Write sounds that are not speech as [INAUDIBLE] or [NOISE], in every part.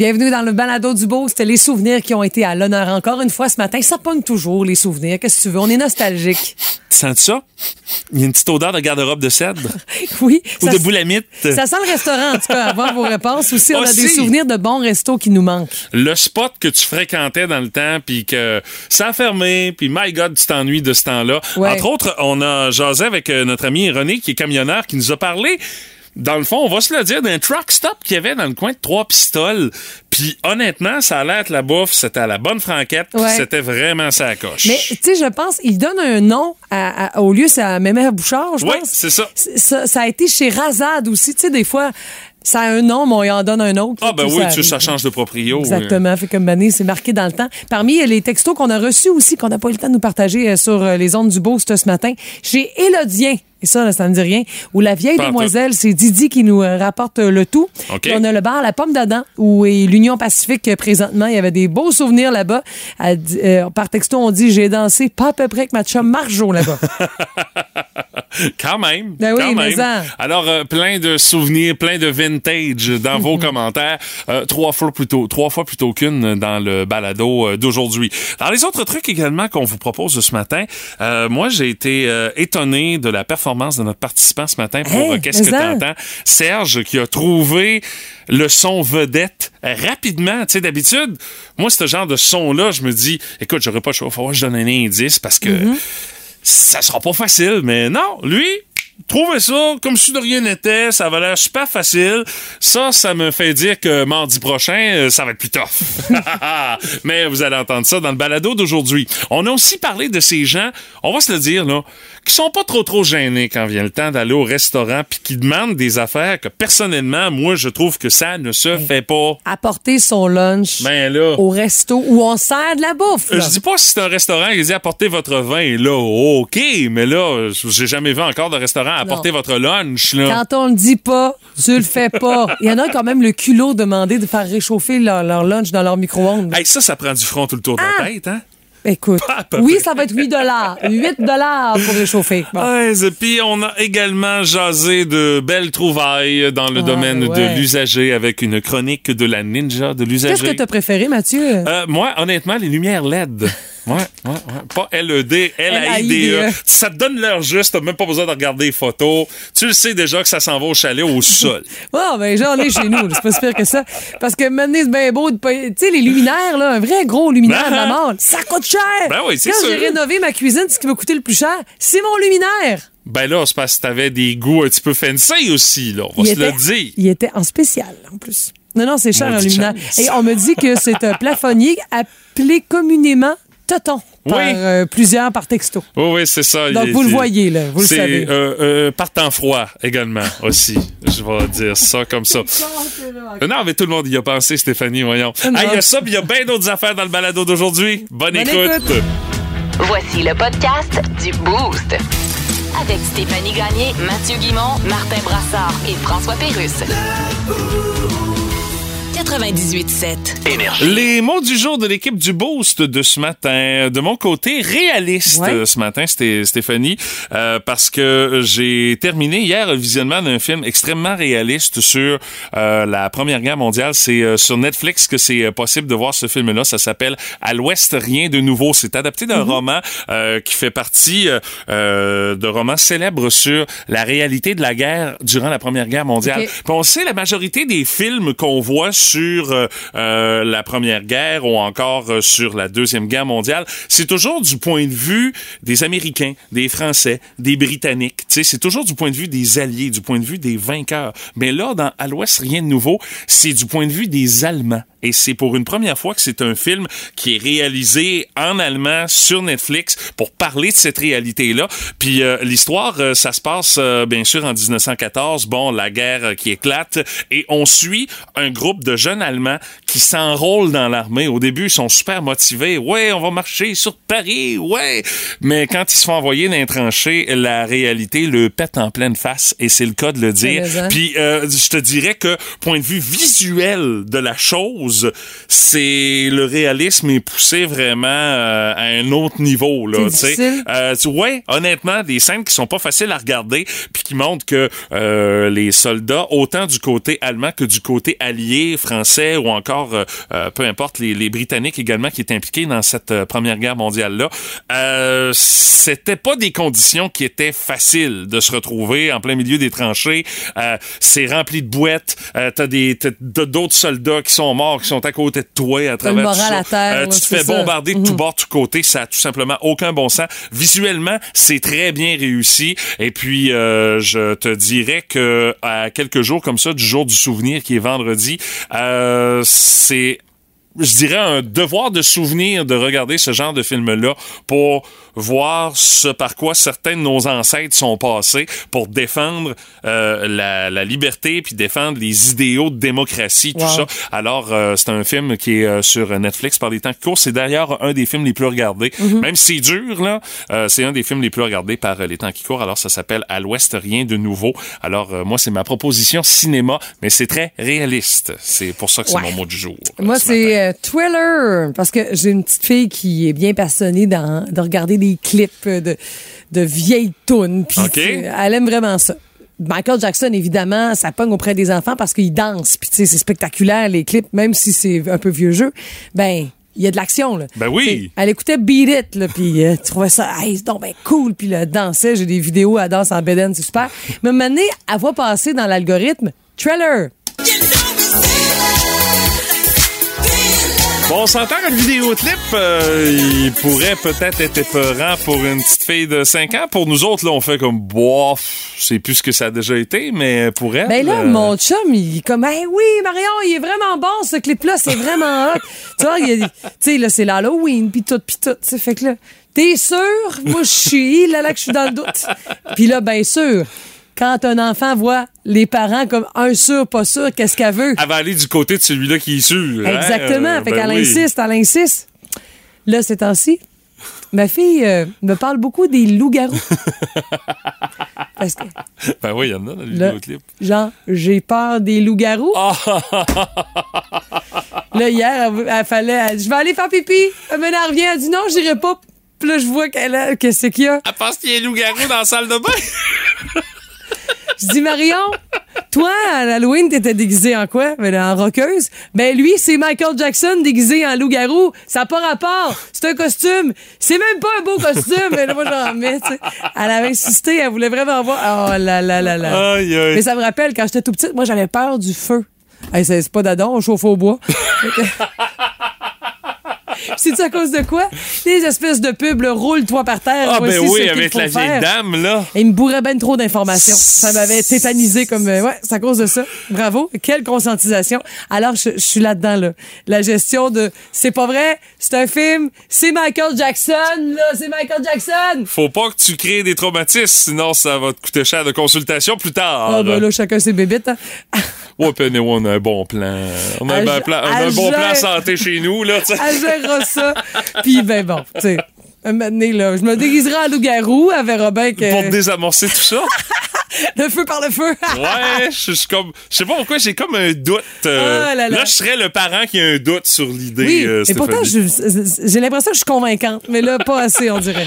Bienvenue dans le balado du beau. C'était les souvenirs qui ont été à l'honneur encore une fois ce matin. Ça pogne toujours les souvenirs. Qu'est-ce que tu veux? On est nostalgique. Tu sens ça? Il y a une petite odeur de garde-robe de cèdre? [LAUGHS] Oui. ou de boulamite? Ça sent le restaurant, en tout cas, avant vos réponses. Aussi, on a Aussi. des souvenirs de bons restos qui nous manquent. Le spot que tu fréquentais dans le temps, puis que ça a fermé, puis my God, tu t'ennuies de ce temps-là. Ouais. Entre autres, on a jasé avec euh, notre ami René, qui est camionneur, qui nous a parlé dans le fond, on va se le dire, d'un truck stop qu'il y avait dans le coin de Trois Pistoles. Puis honnêtement, ça allait être la bouffe, c'était à la bonne franquette, Ouais. c'était vraiment sa coche. Mais, tu sais, je pense, il donne un nom à- à- au lieu, c'est à Mémère Bouchard, je Oui, pense. c'est ça. Ça, ça a été chez Razad aussi. Tu sais, des fois, ça a un nom, mais on y en donne un autre. Ah ben oui, ça tu, ça change de proprio. Exactement. Fait comme Mané, c'est marqué dans le temps. Parmi les textos qu'on a reçus aussi, qu'on n'a pas eu le temps de nous partager euh, sur euh, les ondes du Boost ce matin, chez Élodien. Et ça, là, ça ne dit rien. Ou la vieille Pas demoiselle, c'est Didi qui nous euh, rapporte euh, le tout. Puis on a le bar La Pomme d'Adam, où est l'Union Pacifique euh, présentement. Il y avait des beaux souvenirs là-bas. Euh, par texto, on dit j'ai dansé pas à peu près avec ma chum Marjo là-bas. [LAUGHS] Quand même. Ben oui, quand même. ça. Alors, euh, plein de souvenirs, plein de vintage dans vos [LAUGHS] commentaires. Euh, trois fois plutôt, trois fois plutôt qu'une dans le balado euh, d'aujourd'hui. Dans les autres trucs également qu'on vous propose ce matin, moi, j'ai été étonné de la performance de notre participant ce matin pour Hey, euh, Qu'est-ce que t'entends? Serge qui a trouvé le son vedette rapidement. Tu sais, d'habitude, moi, ce genre de son-là, je me dis, écoute, j'aurais pas le choix, faut que je donne un indice parce que Mhm. ça sera pas facile, mais non, lui, trouvez ça comme si de rien n'était, ça va l'air super facile. Ça, ça me fait dire que mardi prochain, euh, ça va être plus tough. [LAUGHS] [LAUGHS] mais vous allez entendre ça dans le balado d'aujourd'hui. On a aussi parlé de ces gens, on va se le dire, là, qui sont pas trop trop gênés quand vient le temps d'aller au restaurant puis qui demandent des affaires que personnellement, moi, je trouve que ça ne se fait pas. Apporter son lunch Ben là. au resto où on sert de la bouffe. Euh. Je dis pas si c'est un restaurant qui dit apportez votre vin, là, OK, mais là, j'ai jamais vu encore de restaurant apporter votre lunch, là. Quand on le dit pas, tu le fais pas. Il y en a quand même le culot demandé de faire réchauffer leur, leur lunch dans leur micro-ondes. Hey, ça, ça prend du front tout le tour de la tête, hein? Écoute, oui, ça va être 8 dollars. 8 dollars pour réchauffer. Bon. Ouais, et puis on a également jasé de belles trouvailles dans le Ah, domaine ouais. de l'usager avec une chronique de la ninja de l'usager. Qu'est-ce que t'as préféré, Mathieu? Euh, moi, honnêtement, les lumières LED. [LAUGHS] Ouais, ouais, ouais. Pas E LED, L-A-I-D-E. L-A-I-D-E. Ça te donne l'heure juste, t'as même pas besoin de regarder les photos. Tu le sais déjà que ça s'en va au chalet au sol. [LAUGHS] Oh, ben j'en ai chez nous. C'est pas si pire que ça. Parce que maintenant, c'est bien beau de. Tu sais, les luminaires, là, un vrai gros luminaire de la mort, ça coûte cher. Ben oui, c'est Quand j'ai rénové ma cuisine, ce qui m'a coûté le plus cher, c'est mon luminaire. Ben là, c'est parce que t'avais des goûts un petit peu fancy aussi, là. On va Il se le dire. Il était en spécial, en plus. Non, non, c'est cher, un luminaire. Et on me dit que c'est un plafonnier appelé communément Toton par Oui. euh, plusieurs par texto. Oui, oui, c'est ça. Donc, Il- vous le voyez, là, vous le c'est, savez. euh, euh, par temps froid également aussi. Je vais dire ça comme ça. [LAUGHS] Non, mais tout le monde y a pensé, Stéphanie, voyons. Ah, il y a ça, puis il y a bien d'autres affaires dans le balado d'aujourd'hui. Bonne, Bonne écoute. écoute. Voici le podcast du Boost. Avec Stéphanie Gagné, Mathieu Guimont, Martin Brassard et François Pérusse. 98.7. Les mots du jour de l'équipe du Boost de ce matin. De mon côté, réaliste Ouais. euh, ce matin, c'était Stéphanie, euh, parce que j'ai terminé hier le visionnement d'un film extrêmement réaliste sur euh, la Première Guerre mondiale. C'est euh, sur Netflix que c'est euh, possible de voir ce film-là. Ça s'appelle À l'Ouest, rien de nouveau. C'est adapté d'un roman euh, qui fait partie euh, euh, de romans célèbres sur la réalité de la guerre durant la Première Guerre mondiale. Puis on sait la majorité des films qu'on voit sur euh, euh, la Première Guerre ou encore euh, sur la Deuxième Guerre mondiale, c'est toujours du point de vue des Américains, des Français, des Britanniques. C'est toujours du point de vue des Alliés, du point de vue des vainqueurs. Mais là, dans À l'Ouest, rien de nouveau, c'est du point de vue des Allemands. Et c'est pour une première fois que c'est un film qui est réalisé en allemand sur Netflix pour parler de cette réalité-là. Puis l'histoire, ça se passe bien sûr en 1914. Bon, la guerre qui éclate et on suit un groupe de jeunes Allemands qui s'enrôlent dans l'armée. Au début, ils sont super motivés. Ouais, on va marcher sur Paris. Ouais, mais quand ils se font envoyer dans les tranchées, la réalité le pète en pleine face et c'est le cas de le dire. Puis euh, je te dirais que point de vue visuel de la chose, c'est le réalisme est poussé vraiment euh, à un autre niveau là. Euh, ouais, honnêtement, des scènes qui sont pas faciles à regarder, puis qui montrent que euh, les soldats, autant du côté allemand que du côté allié, Français ou encore, euh, euh, peu importe, les, les, Britanniques également qui étaient impliqués dans cette euh, Première Guerre mondiale-là. Euh, C'était pas des conditions qui étaient faciles de se retrouver en plein milieu des tranchées. C'est rempli de boîtes. T'as des d'autres soldats qui sont morts, qui sont à côté de toi à travers tout ça. À terre, tu te fais bombarder de tous mhm. bords, de tous côtés. Ça a tout simplement aucun bon sens. Visuellement, c'est très bien réussi. Et puis, je te dirais que à quelques jours comme ça, du jour du souvenir qui est vendredi, euh, c'est je dirais un devoir de souvenir de regarder ce genre de film-là pour voir ce par quoi certains de nos ancêtres sont passés pour défendre euh, la, la, liberté puis défendre les idéaux de démocratie, tout ça. Alors, euh, c'est un film qui est euh, sur Netflix par les temps qui courent. C'est d'ailleurs un des films les plus regardés. Mm-hmm. Même si c'est dur, là, c'est un des films les plus regardés par les temps qui courent. Alors, ça s'appelle À l'Ouest, rien de nouveau. Alors, moi, c'est ma proposition cinéma, mais c'est très réaliste. C'est pour ça que c'est mon mot du jour. Moi, c'est Thriller, parce que j'ai une petite fille qui est bien passionnée dans, de regarder des clips de, de vieilles tunes. Puis elle aime vraiment ça. Michael Jackson, évidemment, ça pogne auprès des enfants parce qu'il danse. Puis, tu sais, c'est spectaculaire, les clips, même si c'est un peu vieux jeu. Ben, il y a de l'action, là. Ben oui. elle écoutait Beat It, là, puis euh, tu trouvais ça, hey, donc ben cool, puis elle dansait. J'ai des vidéos, à danse en beden, c'est super. Mais maintenant, elle voit passer dans l'algorithme, trailer. Bon, on s'entend un vidéoclip, euh, il pourrait peut-être être épeurant pour une petite fille de 5 ans. Pour nous autres, là, on fait comme, bof, c'est plus ce que ça a déjà été, mais pour elle... Ben là, euh, mon chum, il est comme, hey, oui, Marion, il est vraiment bon, ce clip-là, c'est vraiment hot. [LAUGHS] tu vois, tu sais, là, c'est l'Halloween, pis tout, pis tout. Fait que là, t'es sûr? Moi, je suis là, là, que je suis dans le doute. Puis là, bien sûr, quand un enfant voit les parents comme un sûr, pas sûr, qu'est-ce qu'elle veut? Elle va aller du côté de celui-là qui est sûr. Hein? Exactement. Euh, fait ben qu'elle insiste, elle insiste. Là, ces temps-ci, ma fille euh, me parle beaucoup des loups-garous. [LAUGHS] Parce que, ben oui, il y en a dans les vidéoclips. Genre, j'ai peur des loups-garous. [LAUGHS] là, hier, elle, fallait. je vais aller faire pipi. Elle me revient, elle dit non, j'irai pas. Puis là, je vois qu'elle a. Qu'est-ce qu'il y a? Elle pense qu'il y a un loup-garou dans la salle de bain. [LAUGHS] Je dis, Marion, toi, à l'Halloween, t'étais déguisée en quoi? Ben, en roqueuse. Ben, lui, c'est Michael Jackson déguisé en loup-garou. Ça n'a pas rapport. C'est un costume. C'est même pas un beau costume. Mais là, moi, j'en mets, Elle avait insisté. Elle voulait vraiment voir. Oh là là là là. Mais ça me rappelle, quand j'étais tout petite, moi, j'avais peur du feu. c'est pas d'adon, on chauffe au bois. [LAUGHS] C'est-tu à cause de quoi? Des espèces de pubs, roule-toi par terre. Ah, ben oui, avec la vieille dame, là. Et il me bourrait ben trop d'informations. Ça m'avait tétanisé comme. Euh, ouais, c'est à cause de ça. Bravo. Quelle conscientisation. Alors, je, suis là-dedans, là. La gestion de. C'est pas vrai, c'est un film, c'est Michael Jackson, là. C'est Michael Jackson. Faut pas que tu crées des traumatismes, sinon ça va te coûter cher de consultation plus tard. Ah, ben là, chacun ses bébites, hein. Ouais, on a un bon plan. On a, un, plan, on a un bon plan santé chez nous, là, tu ça. Puis, ben bon, tu sais. Un moment donné, là, je me déguiserai en loup-garou, elle verra bien que... Pour désamorcer tout ça? [LAUGHS] le feu par le feu. [LAUGHS] ouais, je suis comme... Je sais pas pourquoi, j'ai comme un doute. Euh, ah là, je serais le parent qui a un doute sur l'idée, oui, euh, Et pourtant, j'ai l'impression que je suis convaincante, mais là, pas assez, on dirait.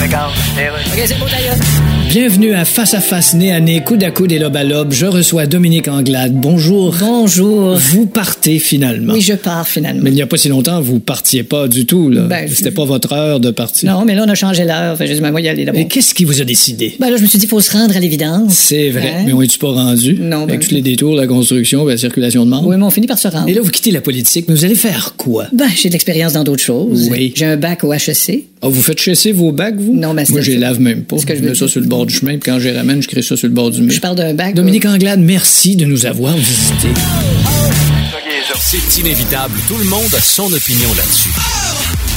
Regarde, OK, c'est bon, d'ailleurs. Bienvenue à Face à Face, nez à nez, coude à coude et lobe à lobe. Je reçois Dominique Anglade. Bonjour. Bonjour. Vous partez finalement. Oui, je pars finalement. Mais il n'y a pas si longtemps, vous partiez pas du tout. Là. Ben, C'était pas votre heure de partir. Non, mais là, on a changé l'heure. Enfin, je dis, ben, moi, y aller Et qu'est-ce qui vous a décidé? Ben là, je me suis dit, il faut se rendre à l'évidence. C'est vrai. Hein? Mais on est-tu pas rendu? Non. Avec ben, tous les détours, la construction, la circulation de membres? Oui, mais on finit par se rendre. Et là, vous quittez la politique, mais vous allez faire quoi? Ben, j'ai de l'expérience dans d'autres choses. Oui. J'ai un bac au HEC. Ah, vous faites chasser vos bacs, vous? Non, mais Moi, je les lave même pas. je mets ça sur le bord du chemin, puis quand j'ai je crée ça sur le bord du mur. Je parle d'un bac. Dominique Anglade, merci de nous avoir visités. C'est inévitable. Tout le monde a son opinion là-dessus.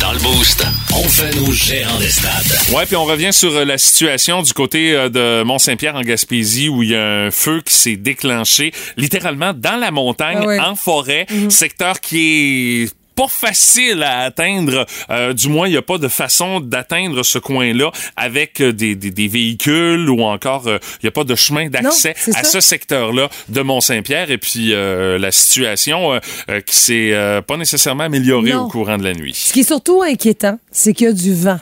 Dans le boost, on fait nos gérants des stades. Ouais, puis on revient sur euh, la situation du côté euh, de Mont-Saint-Pierre en Gaspésie où il y a un feu qui s'est déclenché littéralement dans la montagne, ah en forêt, mm-hmm. secteur qui est pas facile à atteindre. Euh, du moins, il n'y a pas de façon d'atteindre ce coin-là avec euh, des, des, des, véhicules ou encore euh, il n'y a pas de chemin d'accès à ce secteur-là de Mont-Saint-Pierre. Et puis la situation qui s'est pas nécessairement améliorée au courant de la nuit. Ce qui est surtout inquiétant, c'est qu'il y a du vent.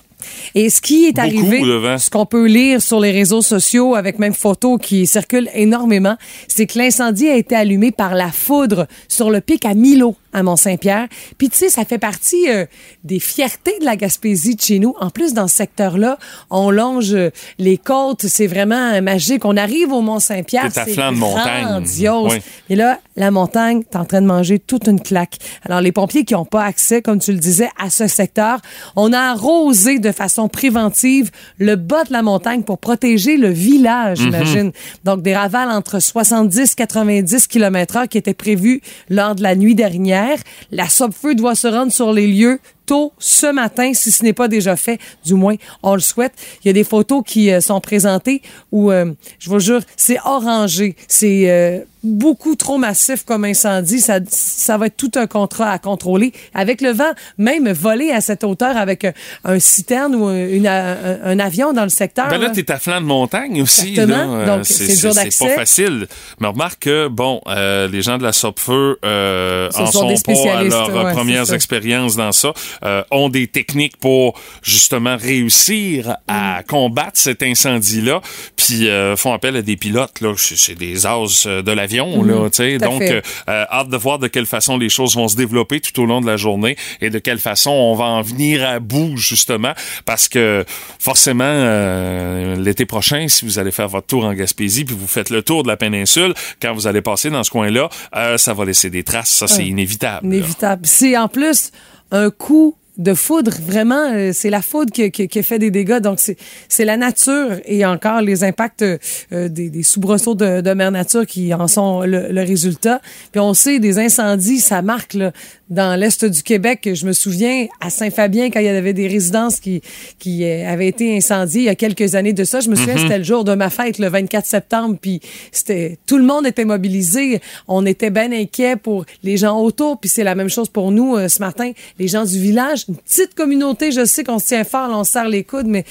Et ce qui est Beaucoup arrivé, ce qu'on peut lire sur les réseaux sociaux avec même photos qui circulent énormément, c'est que l'incendie a été allumé par la foudre sur le pic à Milo à Mont-Saint-Pierre. Puis tu sais, ça fait partie euh, des fiertés de la Gaspésie de chez nous. En plus, dans ce secteur-là, on longe euh, les côtes, c'est vraiment euh, magique. On arrive au Mont-Saint-Pierre, C'est grandiose. Oui. Et là, la montagne, t'es en train de manger toute une claque. Alors, les pompiers qui n'ont pas accès, comme tu le disais, à ce secteur, on a arrosé de façon préventive le bas de la montagne pour protéger le village, Mhm. j'imagine. Donc, des ravales entre 70 90 km heure qui étaient prévus lors de la nuit dernière. La Feu doit se rendre sur les lieux tôt ce matin, si ce n'est pas déjà fait, du moins, on le souhaite. Il y a des photos qui euh, sont présentées où, euh, je vous jure, c'est orangé. C'est euh, beaucoup trop massif comme incendie. Ça, ça va être tout un contrat à contrôler. Avec le vent, même voler à cette hauteur avec un, un citerne ou un, une- un- un avion dans le secteur. Ben là, là. t'es à flanc de montagne aussi. Exactement. Là. Euh, Donc, c'est dur d'accès. pas facile. Mais remarque que, bon, euh, les gens de la Sopfeu euh, en sont pas à leurs ouais, premières expériences dans ça, euh, ont des techniques pour justement réussir à Mm. combattre cet incendie-là, puis euh, font appel à des pilotes, là, c'est des as euh, de l'avion, là, tu sais. Mm. Donc, euh, euh, hâte de voir de quelle façon les choses vont se développer tout au long de la journée et de quelle façon on va en venir à bout, justement, parce que forcément, euh, l'été prochain, si vous allez faire votre tour en Gaspésie, puis vous faites le tour de la péninsule, quand vous allez passer dans ce coin-là, euh, ça va laisser des traces, ça c'est inévitable. Inévitable. C'est en plus un coup de foudre, vraiment, euh, c'est la foudre qui, qui- qui fait des dégâts. Donc, c'est la nature et encore les impacts euh, des, des soubresauts de, de mère nature qui en sont le, le résultat. Puis on sait, des incendies, ça marque là, dans l'est du Québec. Je me souviens à Saint-Fabien, quand il y avait des résidences qui, qui euh, avaient été incendiées il y a quelques années de ça. Je me souviens, c'était le jour de ma fête, le 24 septembre, puis c'était tout le monde était mobilisé. On était bien inquiets pour les gens autour, puis c'est la même chose pour nous euh, ce matin, les gens du village. Une petite communauté, je sais qu'on se tient fort, là, on se serre les coudes, mais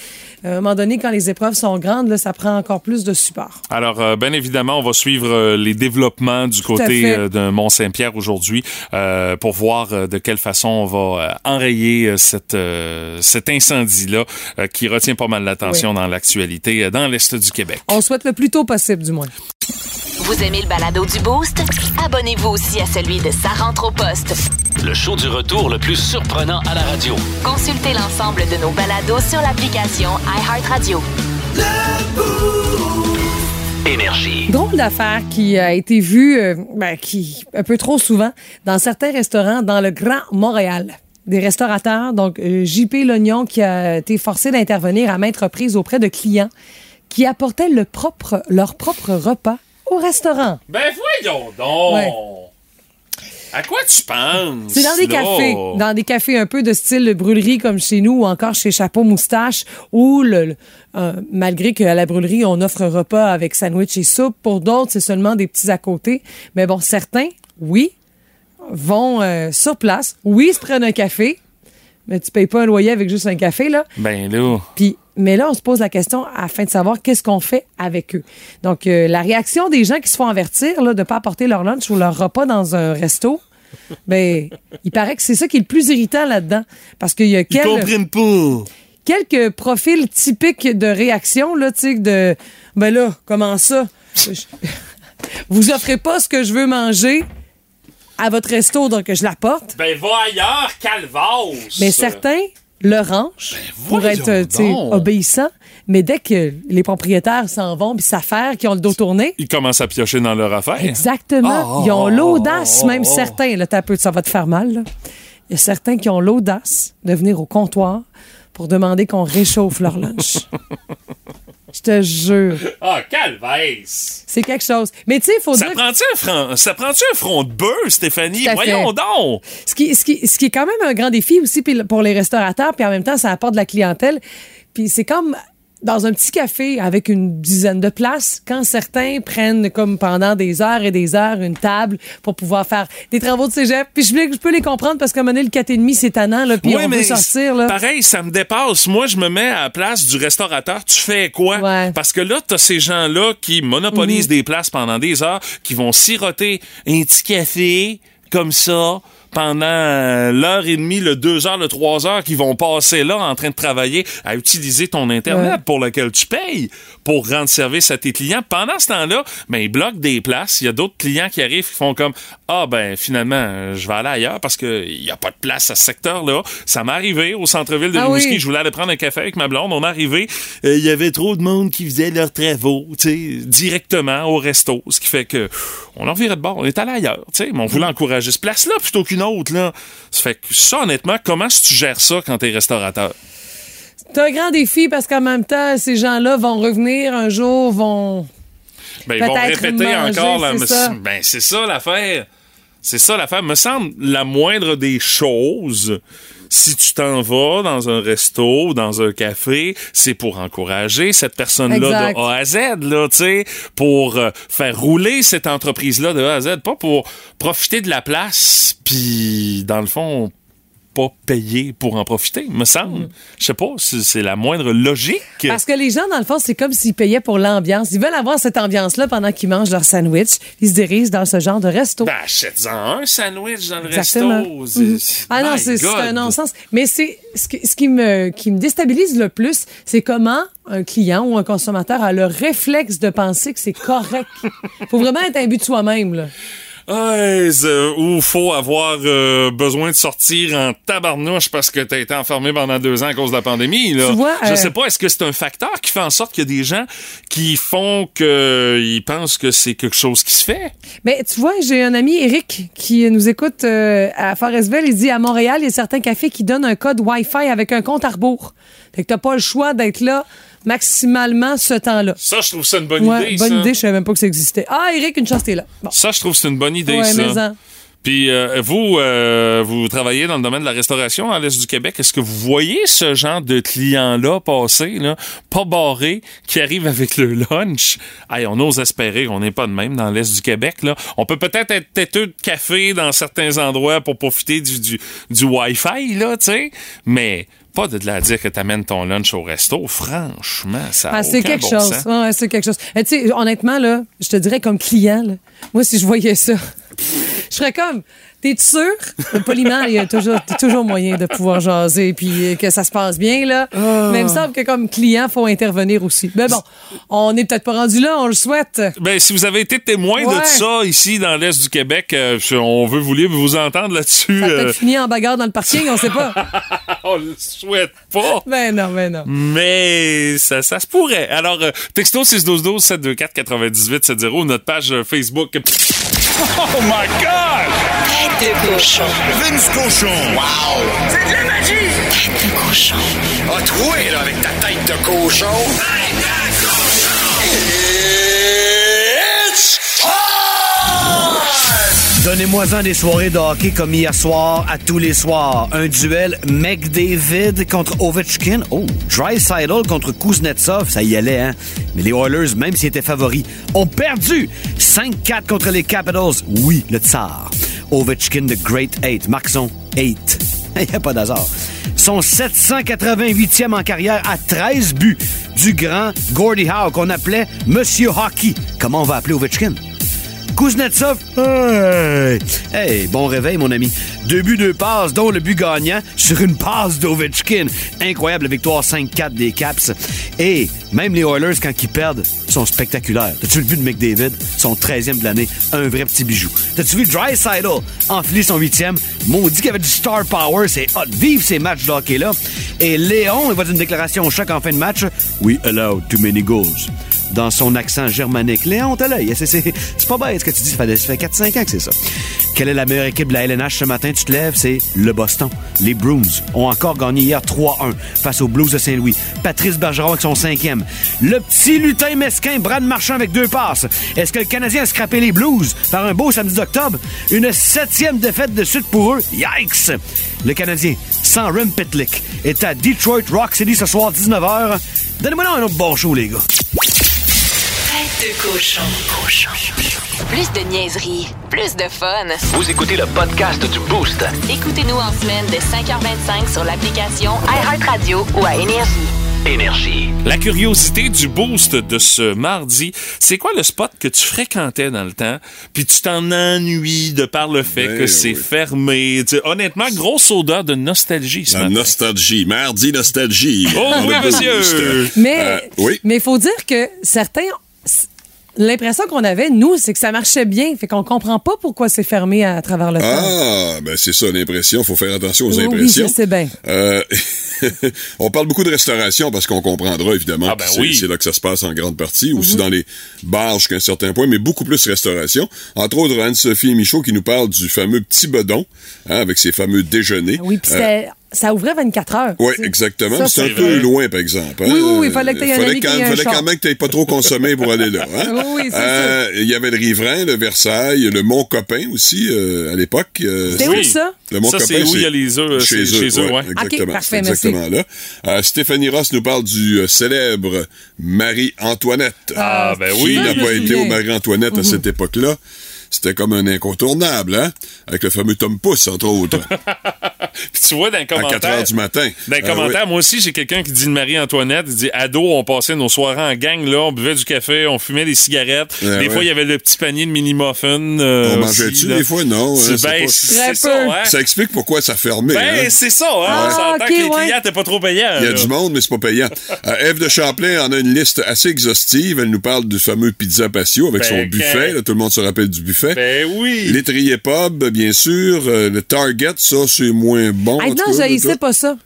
euh, à un moment donné, quand les épreuves sont grandes, là, ça prend encore plus de support. Alors, euh, bien évidemment, on va suivre euh, les développements du côté de Mont-Saint-Pierre aujourd'hui pour voir euh, de quelle façon on va euh, enrayer euh, cette, cet incendie-là qui retient pas mal l'attention dans l'actualité dans l'Est du Québec. On souhaite le plus tôt possible, du moins. Vous aimez le balado du Boost? Abonnez-vous aussi à celui de Sa rentre au poste. Le show du retour le plus surprenant à la radio. Consultez l'ensemble de nos balados sur l'application iHeartRadio. Énergie. Drôle d'affaire qui a été vue euh, ben, qui un peu trop souvent dans certains restaurants dans le Grand Montréal. Des restaurateurs, donc euh, JP L'Oignon qui a été forcé d'intervenir à maintes reprises auprès de clients qui apportaient le propre, leur propre repas au restaurant. Ben voyons donc! Ouais. À quoi tu penses? C'est dans des là? cafés, dans des cafés un peu de style brûlerie comme chez nous ou encore chez Chapeau Moustache où le, le- euh, malgré qu'à la brûlerie on offre un repas avec sandwich et soupe, pour d'autres c'est seulement des petits à côté. Mais bon, certains, oui, vont euh, sur place, oui, se prennent un café, mais tu payes pas un loyer avec juste un café là. Ben là. Puis, mais là, on se pose la question afin de savoir qu'est-ce qu'on fait avec eux. Donc, euh, la réaction des gens qui se font avertir là, de ne pas apporter leur lunch ou leur repas dans un resto, ben, il paraît que c'est ça qui est le plus irritant là-dedans. Parce qu'il y a Ils quel- comprennent pas. Quelques profils typiques de réaction, là, tu sais, de, ben là, comment ça? Je- Vous offrez pas ce que je veux manger à votre resto, donc je l'apporte. Ben va ailleurs, calvasse! Mais certains le rangent pour voyons être euh, obéissants. Mais dès que les propriétaires s'en vont puis s'affairent, qui ont le dos tourné, Ils commencent à piocher dans leur affaire. exactement, ils ont l'audace, même certains, là, t'as peu, ça va te faire mal, là. Il y a certains qui ont l'audace de venir au comptoir pour demander qu'on réchauffe leur lunch. [LAUGHS] Je te jure, Ah, calvasse! c'est quelque chose. Mais tu sais, il faut Ça dire... prend-tu un, front- ça prend-tu un front de beurre, Stéphanie? Tout à Voyons fait. donc! Ce qui, ce, qui, ce qui est quand même un grand défi aussi puis pour les restaurateurs, puis en même temps, ça apporte de la clientèle. Puis c'est comme dans un petit café avec une dizaine de places, quand certains prennent comme pendant des heures et des heures une table pour pouvoir faire des travaux de cégep. Puis je, peux- je peux les comprendre parce qu'à un moment donné, le 4,5, c'est tannant, là, puis Oui, on veut sortir. Là. pareil, ça me dépasse. Moi, je me mets à la place du restaurateur. Tu fais quoi? Ouais. Mhm. Parce que là, t'as ces gens-là qui monopolisent des places pendant des heures, qui vont siroter un petit café comme ça pendant euh, l'heure et demie, le deux heures, le trois heures qu'ils vont passer là en train de travailler à utiliser ton Internet Ouais. pour lequel tu payes pour rendre service à tes clients. Pendant ce temps-là, ben, ils bloquent des places. Il y a d'autres clients qui arrivent qui font comme Ah, ben, finalement, euh, je vais aller ailleurs parce qu'il n'y a pas de place à ce secteur-là. Ça m'est arrivé au centre-ville de Ah Rimouski. oui. Je voulais aller prendre un café avec ma blonde. On est arrivé. euh, Il y avait trop de monde qui faisait leurs travaux, tu sais, directement au resto. Ce qui fait que on en revirait de bord. On est allé ailleurs, tu sais. Mais on voulait encourager cette place-là plutôt qu'une autre, là. Ça fait que ça, honnêtement, comment tu gères ça quand t'es restaurateur? C'est un grand défi parce qu'en même temps, ces gens-là vont revenir un jour, vont. Ben, ils vont répéter manger, encore la. c'est ça. Ben, c'est ça l'affaire. C'est ça l'affaire. Me semble la moindre des choses. Si tu t'en vas dans un resto ou dans un café, c'est pour encourager cette personne-là de A à Z, là, tu sais, pour euh, faire rouler cette entreprise-là de A à Z, pas pour profiter de la place, puis dans le fond, pas payer pour en profiter, me semble. Je sais pas, c'est la moindre logique. Parce que les gens, dans le fond, c'est comme s'ils payaient pour l'ambiance. Ils veulent avoir cette ambiance-là pendant qu'ils mangent leur sandwich. Ils se dirigent dans ce genre de resto. Ben, achète-en un sandwich dans le Exactement. resto. Mhm. Ah non, c'est un non-sens. Mais c'est ce qui, ce qui me qui me déstabilise le plus, c'est comment un client ou un consommateur a le réflexe de penser que c'est correct. [LAUGHS] Faut vraiment être imbu de soi-même là. C'est- ou faut avoir euh, besoin de sortir en tabarnouche parce que t'as été enfermé pendant deux ans à cause de la pandémie. Là. Tu vois, Je euh, sais pas, est-ce que c'est un facteur qui fait en sorte qu'il y a des gens qui font que ils pensent que c'est quelque chose qui se fait? Mais tu vois, j'ai un ami Eric qui nous écoute euh, à Forestville. Il dit à Montréal, il y a certains cafés qui donnent un code Wi-Fi avec un compte à rebours. Fait que t'as pas le choix d'être là maximalement ce temps-là. Ça, je trouve ça une bonne Ouais, idée. bonne ça. idée, je savais même pas que ça existait. Ah, Eric, une chance, t'es là. Bon. Ça, je trouve que c'est une bonne idée, Ouais, ça. mais en. Puis euh, vous, euh, vous travaillez dans le domaine de la restauration à l'Est du Québec. Est-ce que vous voyez ce genre de clients-là passer, là, pas barrés, qui arrivent avec le lunch? Hey, on ose espérer qu'on n'est pas de même dans l'Est du Québec. Là. On peut peut-être être têteux de café dans certains endroits pour profiter du, du, du Wi-Fi, là, tu sais, mais pas de la dire que t'amènes ton lunch au resto. Franchement, ça a Ah, c'est quelque bon chose. Ouais, c'est quelque chose. Eh, tu sais, honnêtement, là, je te dirais comme client, là, moi, si je voyais ça, [LAUGHS] je serais comme, t'es sûr? Poliment, il y a toujours, toujours moyen de pouvoir jaser puis que ça se passe bien, là. Ah. Mais il me semble que comme client, faut intervenir aussi. Mais bon, on n'est peut-être pas rendu là, on le souhaite. Ben, si vous avez été témoin de Ouais. ça ici dans l'Est du Québec, euh, on veut vous libre vous entendre là-dessus. Ça a euh, en bagarre dans le parking, on sait pas. [LAUGHS] on le souhaite pas. Ben non, ben non. Mais ça, ça se pourrait. Alors, euh, texto 612 724 98 70 notre page euh, Facebook. [LAUGHS] Oh my God! Tête de cochon. Vince Cochon. Wow! C'est de la magie! Tête de cochon. A troué, là, avec ta tête de cochon. Tête de cochon! It's time! Donnez-moi-en des soirées de hockey comme hier soir à tous les soirs. Un duel McDavid contre Ovechkin. Oh, Dreisaitl contre Kuznetsov, ça y allait, hein? Mais les Oilers, même s'ils étaient favoris, ont perdu 5-4 contre les Capitals. Oui, le tsar. Ovechkin, the Great Eight. Marque son 8. Il n'y a pas d'hasard. Son 788e en carrière à 13 buts du grand Gordie Howe qu'on appelait Monsieur Hockey. Comment on va appeler Ovechkin? Kuznetsov, hey! Hey, bon réveil, mon ami. Deux buts, deux passes, dont le but gagnant sur une passe d'Ovechkin. Incroyable victoire 5-4 des Caps. Et même les Oilers, quand ils perdent, sont spectaculaires. T'as-tu vu le but de McDavid? Son 13e de l'année. Un vrai petit bijou. T'as-tu vu Dreisaitl enfiler son 8e? Maudit qu'il avait du star power. C'est hot. Vive ces matchs de hockey-là. Et Léon, il va dire une déclaration au choc en fin de match. We allowed too many goals dans son accent germanique. Léon, t'as l'œil. [LAUGHS] C'est pas bête ce que tu dis. Ça fait, ça fait 4-5 ans que c'est ça. Quelle est la meilleure équipe de la LNH ce matin? Tu te lèves, c'est le Boston. Les Bruins ont encore gagné hier 3-1 face aux Blues de Saint-Louis. Patrice Bergeron avec son cinquième. Le petit lutin mesquin, Brad Marchand avec deux passes. Est-ce que le Canadien a scrappé les Blues par un beau samedi d'octobre? Une septième défaite de suite pour eux. Yikes! Le Canadien, sans Rem Pitlick, est à Detroit Rock City ce soir 19h. Donnez-moi un autre bon show, les gars. De cochon. Plus de niaiserie, plus de fun. Vous écoutez le podcast du Boost. Écoutez-nous en semaine de 5h25 sur l'application iHeartRadio ou à Énergie. Énergie. La curiosité du boost de ce mardi, c'est quoi le spot que tu fréquentais dans le temps, puis tu t'en ennuies de par le fait Ben que c'est oui. fermé? Tu sais, honnêtement, grosse odeur de nostalgie ce La matin. nostalgie. Mardi nostalgie. Oh oui, monsieur. boost. Mais Euh, oui. mais il faut dire que certains l'impression qu'on avait nous, c'est que ça marchait bien, fait qu'on comprend pas pourquoi c'est fermé à, travers le temps. Ah, ben c'est ça l'impression. Faut faire attention aux Oui, impressions. je sais bien. Euh, [LAUGHS] on parle beaucoup de restauration parce qu'on comprendra évidemment. Ah, ben que c'est, oui. c'est là que ça se passe en grande partie. Mhm. Aussi dans les bars jusqu'à un certain point, mais beaucoup plus restauration. Entre autres, Anne-Sophie Michaud qui nous parle du fameux petit bedon, hein, avec ses fameux déjeuners. Oui, puis Euh, c'était- ça ouvrait 24 heures. oui, tu exactement. C'est un peu loin, par exemple. hein. Oui, oui, oui, fallait que un fallait quand, un fallait quand même que t'aies pas trop consommé pour aller là. Hein? [LAUGHS] Oui, oui, c'est Euh, Il y avait le Riverain, le Versailles, le Mont Copain aussi euh, à l'époque. euh, C'était où ça? Le Mont Ça, Copain, c'est où il y a les œufs, Chez eux, chez eux, ouais, ouais. Exactement. Ok, parfait, c'est exactement là. Euh, Stéphanie Ross nous parle du euh, célèbre Marie-Antoinette. Ah, ben oui. Qui n'a pas été au Marie-Antoinette à cette époque-là? C'était comme un incontournable, hein? Avec le fameux Tom Pouce, entre autres. [LAUGHS] Puis tu vois dans les à 4 commentaires. heures du matin. Dans les Euh, commentaires, moi aussi, j'ai quelqu'un qui dit de Marie-Antoinette. Il dit Ado, on passait nos soirées en gang, là, on buvait du café, on fumait des cigarettes. Ouais, des ouais. fois, il y avait le petit panier de mini-muffins. euh, On mangeait-tu des fois? Non, hein, C'est ben, pas- ça, hein? Ça explique pourquoi ça fermait. Ben, hein? c'est ça, hein? Ah, on s'entend ok, que les ouais. clients n'étaient pas trop payants. Il y a là. du monde, mais c'est pas payant. Euh, Ève de Champlain en a une liste assez exhaustive. Elle nous parle du fameux pizza patio avec Ben, son buffet. là, tout le monde se rappelle du buffet. Ben oui. L'étrier pub, bien sûr. Euh, le Target, ça, c'est moins bon. Ah, non, là, pas ça.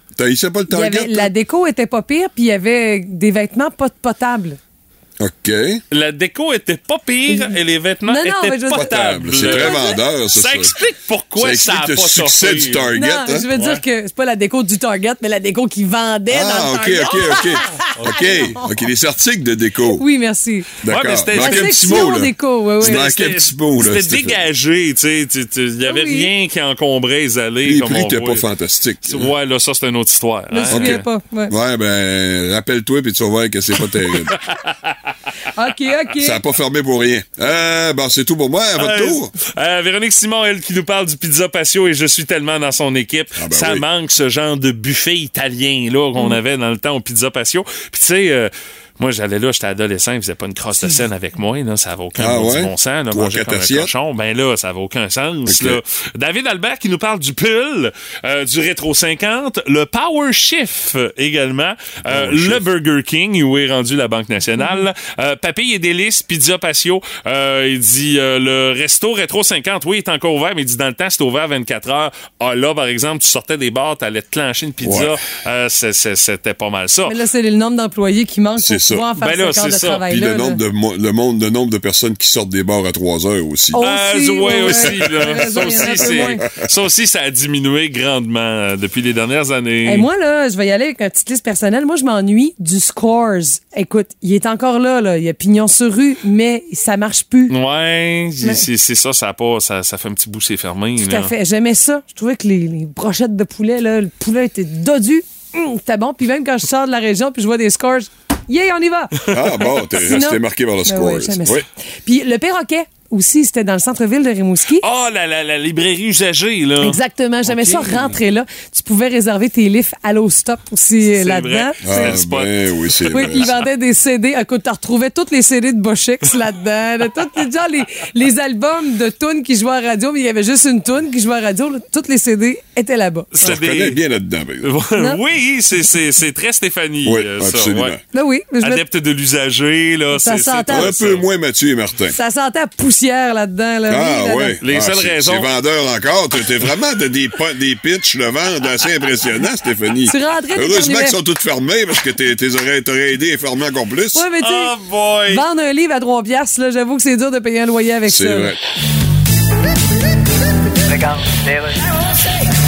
Pas le y Target? avait- la déco était pas pire, puis il y avait des vêtements pas potables. OK. La déco était pas pire et les vêtements Non, non, mais étaient potables. C'est très vendeur, ça. Ça explique pourquoi ça ça, explique a le pas succès toffé. du Target. Non, hein? je veux dire que c'est pas la déco du Target, mais la déco qui vendait Ah, dans le OK, Target. OK, OK. [LAUGHS] OK, OK, les articles de déco. Oui, merci. D'accord. Ouais, c'était- un petit mot, là. déco, un C'était- petit mot, là. C'était dégagé, tu sais. Il y avait Oui. rien qui encombrait les allées. Les comme prix n'étaient pas fantastiques. Ouais, là, ça, c'est une autre histoire. Je me hein. souviens OK. pas. Ouais. Ouais, ben, rappelle-toi, puis tu vas voir que c'est pas terrible. [LAUGHS] OK, OK. Ça n'a pas fermé pour rien. Euh, bon, c'est tout pour moi. À votre Euh, tour. euh, Véronique Simon, elle, qui nous parle du pizza patio et je suis tellement dans son équipe. Ah ben ça oui. manque ce genre de buffet italien là qu'on Mm. avait dans le temps au pizza patio. Puis tu sais. Euh, moi, j'allais là, j'étais adolescent, ils faisaient pas une crosse de scène avec moi, là, ça avait aucun Ah ouais? bon sens, là, manger comme un cochon. Ben là, ça avait aucun sens, là. David Albert qui nous parle du pull, euh, du rétro 50, le Power Shift également, euh, Power le Shift. Burger King où est rendu la Banque nationale, euh, Papille et délices, Pizza Patio, euh, il dit euh, le resto rétro 50, oui, il est encore ouvert, mais il dit dans le temps c'était ouvert 24 heures. Ah là, par exemple, tu sortais des bars, t'allais te clencher une pizza, Ouais. euh, c'est- c'est- c'était pas mal ça. Mais là, c'est le nombre d'employés qui manquent ça. pouvoir faire Ben là, ce c'est ça. Puis le nombre de, mo- le, monde, le nombre de personnes qui sortent des bars à 3 heures aussi. Euh, Aussi, ouais, ouais, aussi, là. Ça aussi, c'est- ça aussi, ça a diminué grandement euh, depuis les dernières années. Et moi, là, je vais y aller avec une petite liste personnelle. Moi, je m'ennuie du Scores. Écoute, il est encore là, là. Il y a pignon sur rue, mais ça marche plus. Ouais, Mais- c'est c'est ça, ça a pas, ça, ça fait un petit bout, c'est fermé. Tout là. à fait. J'aimais ça. Je trouvais que les, les brochettes de poulet, là, le poulet était dodu. Hum, C'était bon. Puis même quand je sors de la région, puis je vois des Scores, yeah, on y va. Ah bon, t'es resté marqué par le Ben score. oui. Puis le perroquet aussi, c'était dans le centre-ville de Rimouski. Ah, la, la, la librairie usagée, là. Exactement. J'aimais Ok. ça rentrer là. Tu pouvais réserver tes livres à l'eau stop aussi euh, C'est là-dedans. vrai. Ah, ben oui, c'est Oui, ils vendaient des CD. Écoute, tu retrouvais tous les CD de Boschix là-dedans. là. Tous les, genre, les, les albums de tunes qui jouaient à radio, mais il y avait juste une tune qui jouait à radio. là. Tous les CD étaient là-bas. Je C'était te reconnais des- bien là-dedans. Non? [LAUGHS] oui, c'est- c'est c'est très Stéphanie. Oui, euh, ça, absolument. ouais. Là, oui. mais je me- Adepte de l'usager, là. Ça tout Un peu moins Mathieu et Martin. Ça sentait la poussière là-dedans. Là. Ah Oui, ouais. Les Ah, seules c'est- raisons- C'est vendeur encore. T'es vraiment de des, des pitchs le vendre assez impressionnants, Stéphanie. Tu rentrais, Heureusement qu'ils sont toutes fermées parce que tes, tes oreilles t'auraient aidé à fermer encore plus. Ouais, mais tu Oh boy! vendre un livre à 3 piastres, là, j'avoue que c'est dur de payer un loyer avec c'est ça. vrai.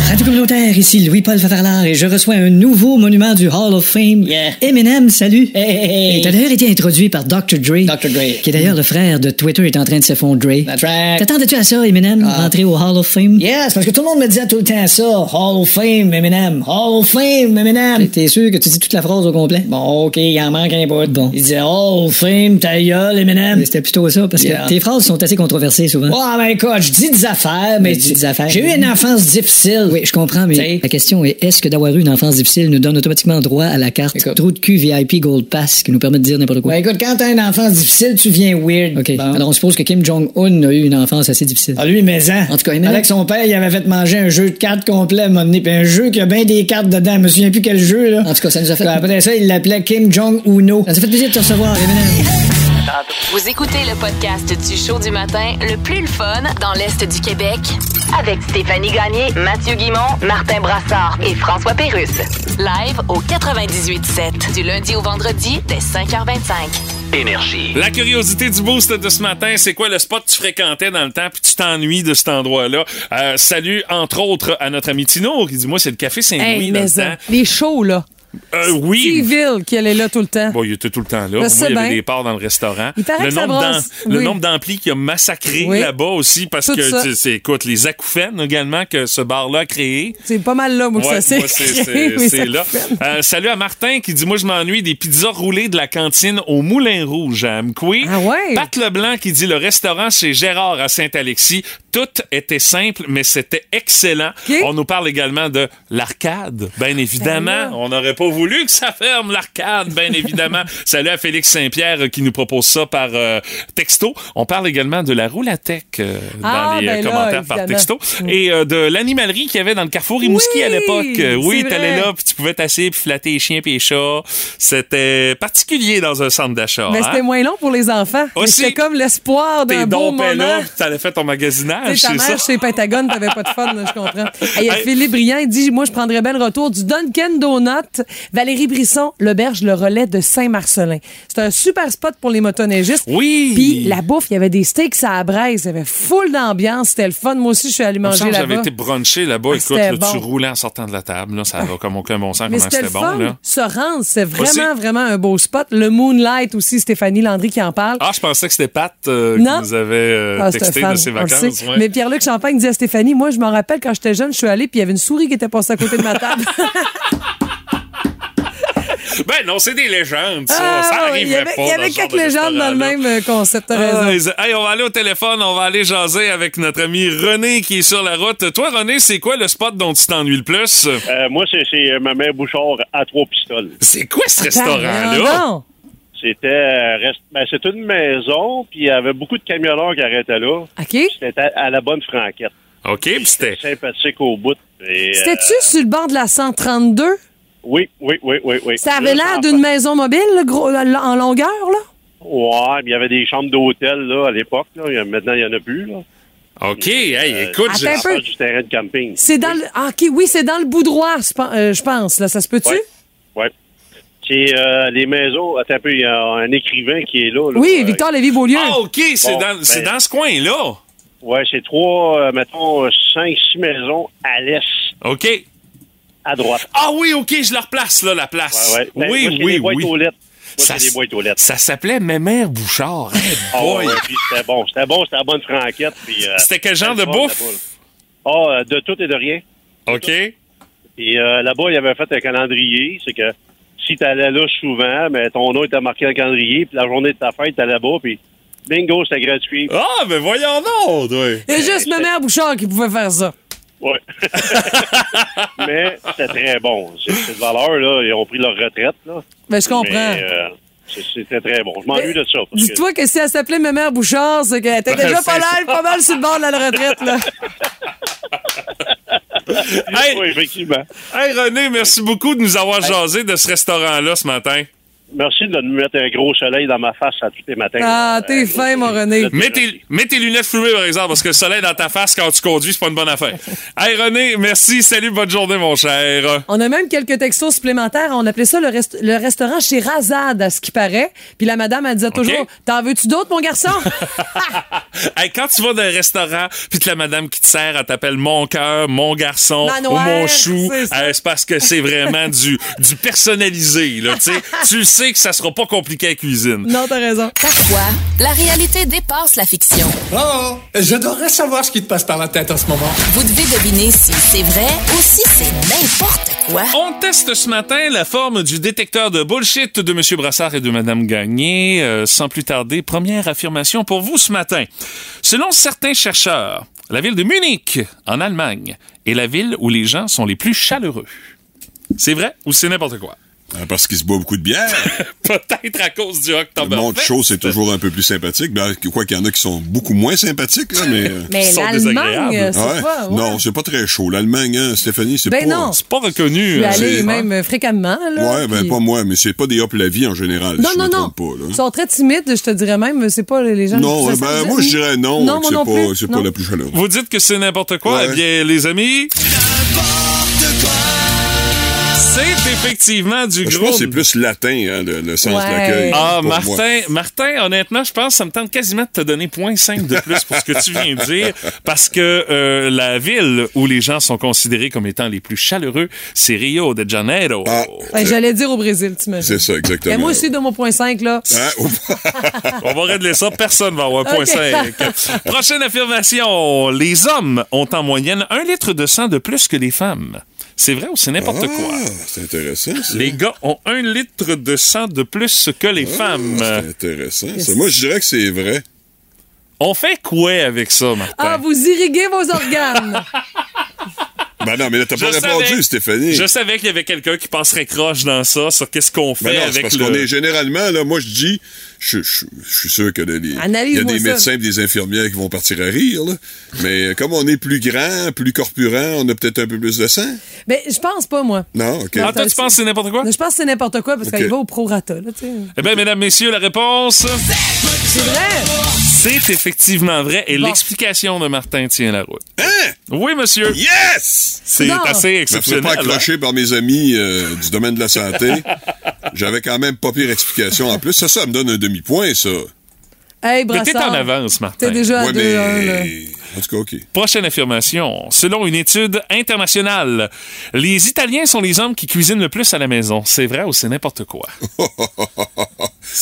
Radio communautaire, ici Louis-Paul Favarlard et je reçois un nouveau monument du Hall of Fame. Eminem, salut. Il a d'ailleurs été introduit par Dr. Dre. Dr. Dre. Qui est d'ailleurs le frère de Twitter est en train de s'effondrer. That's right. T'attendais-tu à ça, Eminem, rentrer au Hall of Fame? Yes, parce que tout le monde me disait tout le temps ça. Hall of Fame, Eminem. Hall of Fame, Eminem. T'es sûr que tu dis toute la phrase au complet? Bon, OK, il en manque un bout. Bon. Il disait Hall of Fame, ta gueule, Eminem. C'était plutôt ça, parce que tes phrases sont assez controversées souvent. Oh, mais écoute, je dis des affaires, mais tu dis des affaires. J'ai eu une enfance difficile. Oui, je comprends, mais la question est est-ce que d'avoir eu une enfance difficile nous donne automatiquement droit à la carte trou de cul VIP Gold Pass qui nous permet de dire n'importe quoi? Ben écoute, quand t'as une enfance difficile, tu viens weird. OK. Bon. Alors, on suppose que Kim Jong-un a eu une enfance assez difficile. Ah, lui, mais hein. En tout cas, Eminem- Avec son père, il avait fait manger un jeu de cartes complet à un moment donné, puis un jeu qui a bien des cartes dedans. Je me souviens plus quel jeu, là. En tout cas, ça nous a fait... Après ça, il l'appelait Kim Jong-Uno. Ça nous a fait plaisir de te recevoir, Eminem. Vous écoutez le podcast du show du matin le plus le fun dans l'Est du Québec avec Stéphanie Gagné, Mathieu Guimont, Martin Brassard et François Pérusse. Live au 98.7 du lundi au vendredi dès 5h25. Énergie. La curiosité du boost de ce matin, c'est quoi le spot que tu fréquentais dans le temps puis tu t'ennuies de cet endroit-là? Euh, salut, entre autres, à notre ami Tino qui dit, moi, c'est le Café Saint-Louis Hey, dans mais le ça, temps. les shows, là. Euh, oui. T-Ville, qui allait là tout le temps. Bon, il était tout le temps là. Moi, il y avait des parts dans le restaurant. Il paraît le, que ça nombre brasse. le Oui. nombre d'amplis qui a massacré Oui. là-bas aussi parce Tout que, c'est, écoute, les acouphènes également que ce bar-là a créé. C'est pas mal là, moi, que Ouais, ça s'est c'est, là. Euh, salut à Martin qui dit Moi, je m'ennuie des pizzas roulées de la cantine au Moulin Rouge à Amqui. Ah ouais? Pat Leblanc qui dit Le restaurant chez Gérard à Saint-Alexis. Tout était simple, mais c'était excellent. On nous parle également de l'arcade, bien évidemment. Ben là. On n'aurait pas voulu que ça ferme l'arcade, bien [LAUGHS] évidemment. Salut à Félix Saint-Pierre euh, qui nous propose ça par euh, texto. On parle également de la roulatech euh, Ah, dans les euh, ben là, commentaires par texto. Et euh, de l'animalerie qu'il y avait dans le carrefour Rimouski Oui, à l'époque. Oui, t'allais là, puis tu pouvais t'asseoir puis flatter les chiens puis les chats. C'était particulier dans un centre d'achat. Mais hein? c'était moins long pour les enfants. C'était comme l'espoir d'un beau moment. là, t'allais faire ton magasinage, c'est mère ça? chez Pentagone, t'avais pas de fun, là, je comprends. Et Il y a Hey. Philippe Briand, il dit Moi, je prendrais bien le retour du Dunkin' Donut. Valérie Brisson, l'auberge Le Relais de Saint-Marcelin. C'est un super spot pour les motoneigistes. Oui. Puis la bouffe, il y avait des steaks à la braise. Il y avait full d'ambiance. C'était le fun. Moi aussi, je suis me manger que J'avais là-bas. été brunché là-bas. Ah, Écoute, tu roulais en sortant de la table. Là, ça va comme aucun bon sens Mais comment c'était bon. fun. Là. Se rendre, Aussi. vraiment, vraiment un beau spot. Le Moonlight aussi, Stéphanie Landry qui en parle. Ah, je pensais que c'était Pat euh, qui nous avait euh, Ah, c'est texté de ses vacances. ouais. Mais Pierre-Luc Champagne dit à Stéphanie, moi, je me rappelle quand j'étais jeune, je suis allée, puis il y avait une souris qui était passée à côté de ma table. [LAUGHS] Ben non, c'est des légendes, ça. Ah, ça avait, pas. il y avait quelques de légendes dans le même euh, concept. Ah, hey, on va aller au téléphone, on va aller jaser avec notre ami René qui est sur la route. Toi, René, c'est quoi le spot dont tu t'ennuies le plus? Euh, moi, c'est, c'est euh, ma mère Bouchard à trois pistoles. C'est quoi ce Attends, restaurant-là? non. C'était euh, ben, c'était une maison, puis il y avait beaucoup de camionneurs qui arrêtaient là. OK. C'était à, à la bonne franquette. OK, puis c'était. Sympathique au bout. Euh, C'était-tu sur le bord de la 132? Oui, oui, oui, oui, oui. Ça avait l'air d'une maison mobile, là, gros, en longueur, là? Ouais, mais il y avait des chambres d'hôtel là, à l'époque. Maintenant, il n'y en a plus. Là. OK, hey, Euh, écoute, j'ai- un peu. du terrain de camping. C'est dans le. Ah, OK, oui, c'est dans le bout droit, je euh, je pense. Là, ça se peut-tu? Ouais. Ouais. C'est euh, les maisons. Attends un peu, il y a un écrivain qui est là. là. Oui, Euh, Victor Lévy-Beaulieu. Ah, OK, c'est Bon, dans, c'est ben- dans ce coin-là. Ouais, c'est trois, euh, mettons, euh, cinq, six maisons à l'est, OK. À droite. Ah oui, OK, je le replace, là, la place. Ouais, ouais. Ben, oui, moi, oui, des boîtes oui. aux lettres. Moi, Ça c'est des s- boîtes aux lettres. Ça s'appelait Mémère Bouchard. Hey, [LAUGHS] ouais, puis c'était bon. C'était bon, c'était la bonne franquette. puis, euh, C'était quel genre de bouffe? Ah, euh, de tout et de rien. OK. Et euh, là-bas, il avait fait un calendrier. C'est que si tu allais là souvent, mais ton nom était marqué dans le calendrier, puis la journée de ta fête, t'allais là-bas, puis bingo, c'était gratuit. Ah, ben voyons donc, toi. C'est juste ma mère Bouchard qui pouvait faire ça. Ouais. [LAUGHS] mais c'était très bon. C'est c'est de valeur, là. Ils ont pris leur retraite, là. Ben, je comprends. Mais, euh, c'est- c'était très bon. Je m'ennuie de ça. que- Dis-toi que si elle s'appelait ma mère Bouchard, c'est qu'elle était déjà pas mal, pas mal sur le bord de la retraite, là. Hey, Oui, effectivement. hey, René, merci beaucoup de nous avoir jasé de ce restaurant-là ce matin. Merci de me mettre un gros soleil dans ma face à tous les matins. Ah, t'es Euh, fin, mon René. Mets tes, mets tes lunettes fumées, par exemple, parce que le soleil dans ta face quand tu conduis, c'est pas une bonne affaire. [LAUGHS] hey, René, merci. Salut, bonne journée, mon cher. On a même quelques textos supplémentaires. On appelait ça le, rest- le restaurant chez Razad, à ce qui paraît. Puis la madame, elle disait toujours T'en veux-tu d'autres, mon garçon [LAUGHS] Hey, quand tu vas dans un restaurant, puis que la madame qui te sert, elle t'appelle mon cœur, mon garçon Manoir, ou mon chou, c'est euh, c'est parce que c'est vraiment du, du personnalisé. Là, tu sais. [LAUGHS] sais que ça sera pas compliqué à cuisine. Non, t'as raison. Parfois, la réalité dépasse la fiction. Oh, j'adorerais savoir ce qui te passe par la tête en ce moment. Vous devez deviner si c'est vrai ou si c'est n'importe quoi. On teste ce matin la forme du détecteur de bullshit de M. Brassard et de Mme Gagné. Euh, sans plus tarder, première affirmation pour vous ce matin. Selon certains chercheurs, la ville de Munich, en Allemagne, est la ville où les gens sont les plus chaleureux. C'est vrai ou c'est n'importe quoi? Ah, Parce qu'il se boit beaucoup de bière. [LAUGHS] Peut-être à cause du Le Oktoberfest. monde chaud, c'est toujours un peu plus sympathique. Ben, quoi qu'il y en a qui sont beaucoup moins sympathiques, là, mais... euh, Mais sont l'Allemagne, désagréables. c'est ouais? pas... ouais. Non, c'est pas très chaud. L'Allemagne, hein, Stéphanie, c'est Ben pas... non. C'est pas reconnu. Je suis euh, même euh, fréquemment. Là, Ouais, ben puis- pas moi, mais c'est pas des hop la vie en général. Non, si je non, me non. Pas, là. Ils sont très timides, je te dirais même. C'est pas les gens Non, plus ben, moi, je dirais non, Non, que moi c'est non pas, plus. c'est Non. pas la plus chaleureuse. Vous dites que c'est n'importe quoi? Eh bien, les amis... C'est effectivement du Je gros... pense que c'est plus latin, hein, le, le sens Ouais. de l'accueil. Ah, pour moi. Martin, Martin, honnêtement, je pense que ça me tente quasiment de te donner 0.5 de plus pour ce que tu viens de dire, parce que euh, la ville où les gens sont considérés comme étant les plus chaleureux, c'est Rio de Janeiro. Ah, Ben, J'allais dire au Brésil, tu m'as c'est ça, exactement. Et moi aussi, de mon point 5, là. Hein? [LAUGHS] On va régler ça, personne va avoir Ok. 0.5. Prochaine affirmation, les hommes ont en moyenne un litre de sang de plus que les femmes. C'est vrai ou c'est n'importe ah, quoi? c'est intéressant, ça. Les gars ont un litre de sang de plus que les Ah, femmes. C'est intéressant. ça. Moi, je dirais que c'est vrai. On fait quoi avec ça, Martin? Ah, vous irriguez vos organes. [LAUGHS] Ben non, mais là, t'as pas Je répondu, savais- Stéphanie. Je savais qu'il y avait quelqu'un qui passerait croche dans ça, sur qu'est-ce qu'on fait Ben non, c'est avec parce le... qu'on est généralement, là, moi, je dis, je, je- je suis sûr que les- il y a des ça. médecins et des infirmières qui vont partir à rire, là. Mais comme on est plus grand, plus corpulent, on a peut-être un peu plus de sang. Ben, je pense pas, moi. Non, OK. Ah, toi, tu penses que c'est n'importe quoi? Je pense que c'est n'importe quoi parce Ok. qu'il va au prorata, là, tu sais. Eh bien, mesdames, messieurs, la réponse, C'est vrai? c'est effectivement vrai et Bon. l'explication de Martin tient la route. Hein? Oui, monsieur. Yes! C'est Non. assez Je me exceptionnel. pas hein? accrocher par mes amis euh, du domaine de la santé. [LAUGHS] J'avais quand même pas pire explication. En plus, ça, ça me donne un demi-point, ça. Hey, Brassard. en avance, Martin. T'es déjà à Ouais, 2-1, là. mais... En tout cas, OK. Prochaine affirmation. Selon une étude internationale, les Italiens sont les hommes qui cuisinent le plus à la maison. C'est vrai ou c'est n'importe quoi? [LAUGHS]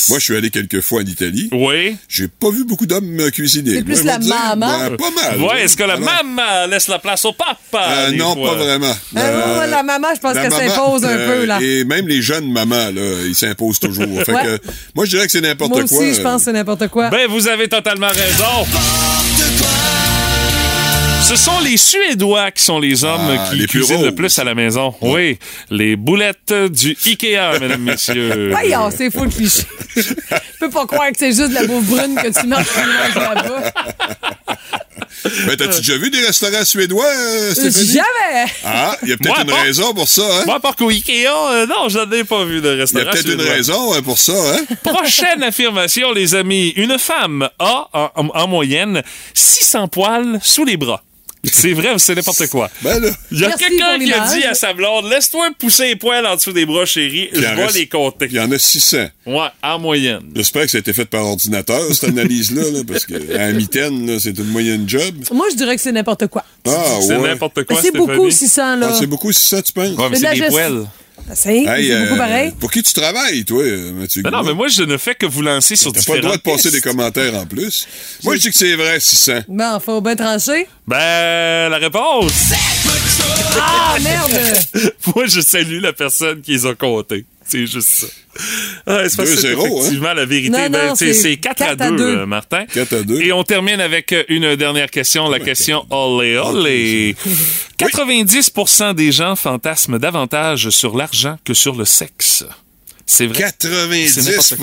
Moi, je suis allé quelques fois en Italie. Oui. J'ai pas vu beaucoup d'hommes euh, cuisiner. C'est plus Moi, la maman. ben, pas mal. Ouais, est-ce que la non. maman laisse la place au papa? Euh, non, fois? pas vraiment. Ah, Euh, la maman, je pense qu'elle s'impose un euh, peu, là. Et même les jeunes mamans, là, ils s'imposent toujours. Fait Ouais. que, moi, je dirais que c'est n'importe Moi quoi. aussi, je pense que c'est n'importe quoi. Ben, vous avez totalement raison. Ce sont les Suédois qui sont les hommes Ah, qui les plus cuisinent le plus à la maison. Oui, les boulettes du Ikea, mesdames, messieurs. [LAUGHS] Voyons, c'est fou le cliché. Je peux pas croire que c'est juste de la bouffe brune que tu manges là-bas. [LAUGHS] Ben, t'as-tu déjà vu des restaurants suédois, euh, Stéphanie? Jamais! Ah, il y a peut-être une raison pour ça, hein? Moi, par qu'au Ikea, euh, non, j'en ai pas vu de Il y restaurant. a peut-être une suédois. raison hein, pour ça, hein? [LAUGHS] Prochaine affirmation, les amis. Une femme a, en, en- en moyenne, 600 poils sous les bras. C'est vrai ou c'est n'importe quoi? Ben là, Il y a quelqu'un qui a dit à sa blonde, laisse-toi pousser les poils en dessous des bras, chérie. Je vais reste- les compter. il y en a 600. Ouais, en moyenne. J'espère que ça a été fait par ordinateur, cette analyse-là, là, parce que à la mitaine, c'est une moyenne job. Moi, je dirais que c'est n'importe quoi. Ah, C'est ouais. n'importe quoi, c'est beaucoup, 600, là. Ah, c'est beaucoup 600, tu penses? Ouais, mais C'est c'est des poils. C'est Hey, c'est beaucoup euh, pareil. Pour qui tu travailles, toi, euh, Mathieu? Ben non, mais moi, je ne fais que vous lancer sur T'as pas le droit de différentes passer des commentaires en plus. [LAUGHS] Moi, je dis que c'est vrai, 600. Bon, faut bien trancher. Ben, la réponse. Ah, merde! [LAUGHS] moi, je salue la personne qui les a comptés. [LAUGHS] C'est juste ça. Ah, c'est 2-0, effectivement la vérité? Non, Ben, non, c'est c'est c'est 4, à 4 à 2, 2. euh, Martin. 4 à 2. Et on termine avec euh, une dernière question, la question olé olé. 90% [LAUGHS] des gens fantasment davantage sur l'argent que sur le sexe. C'est vrai. 90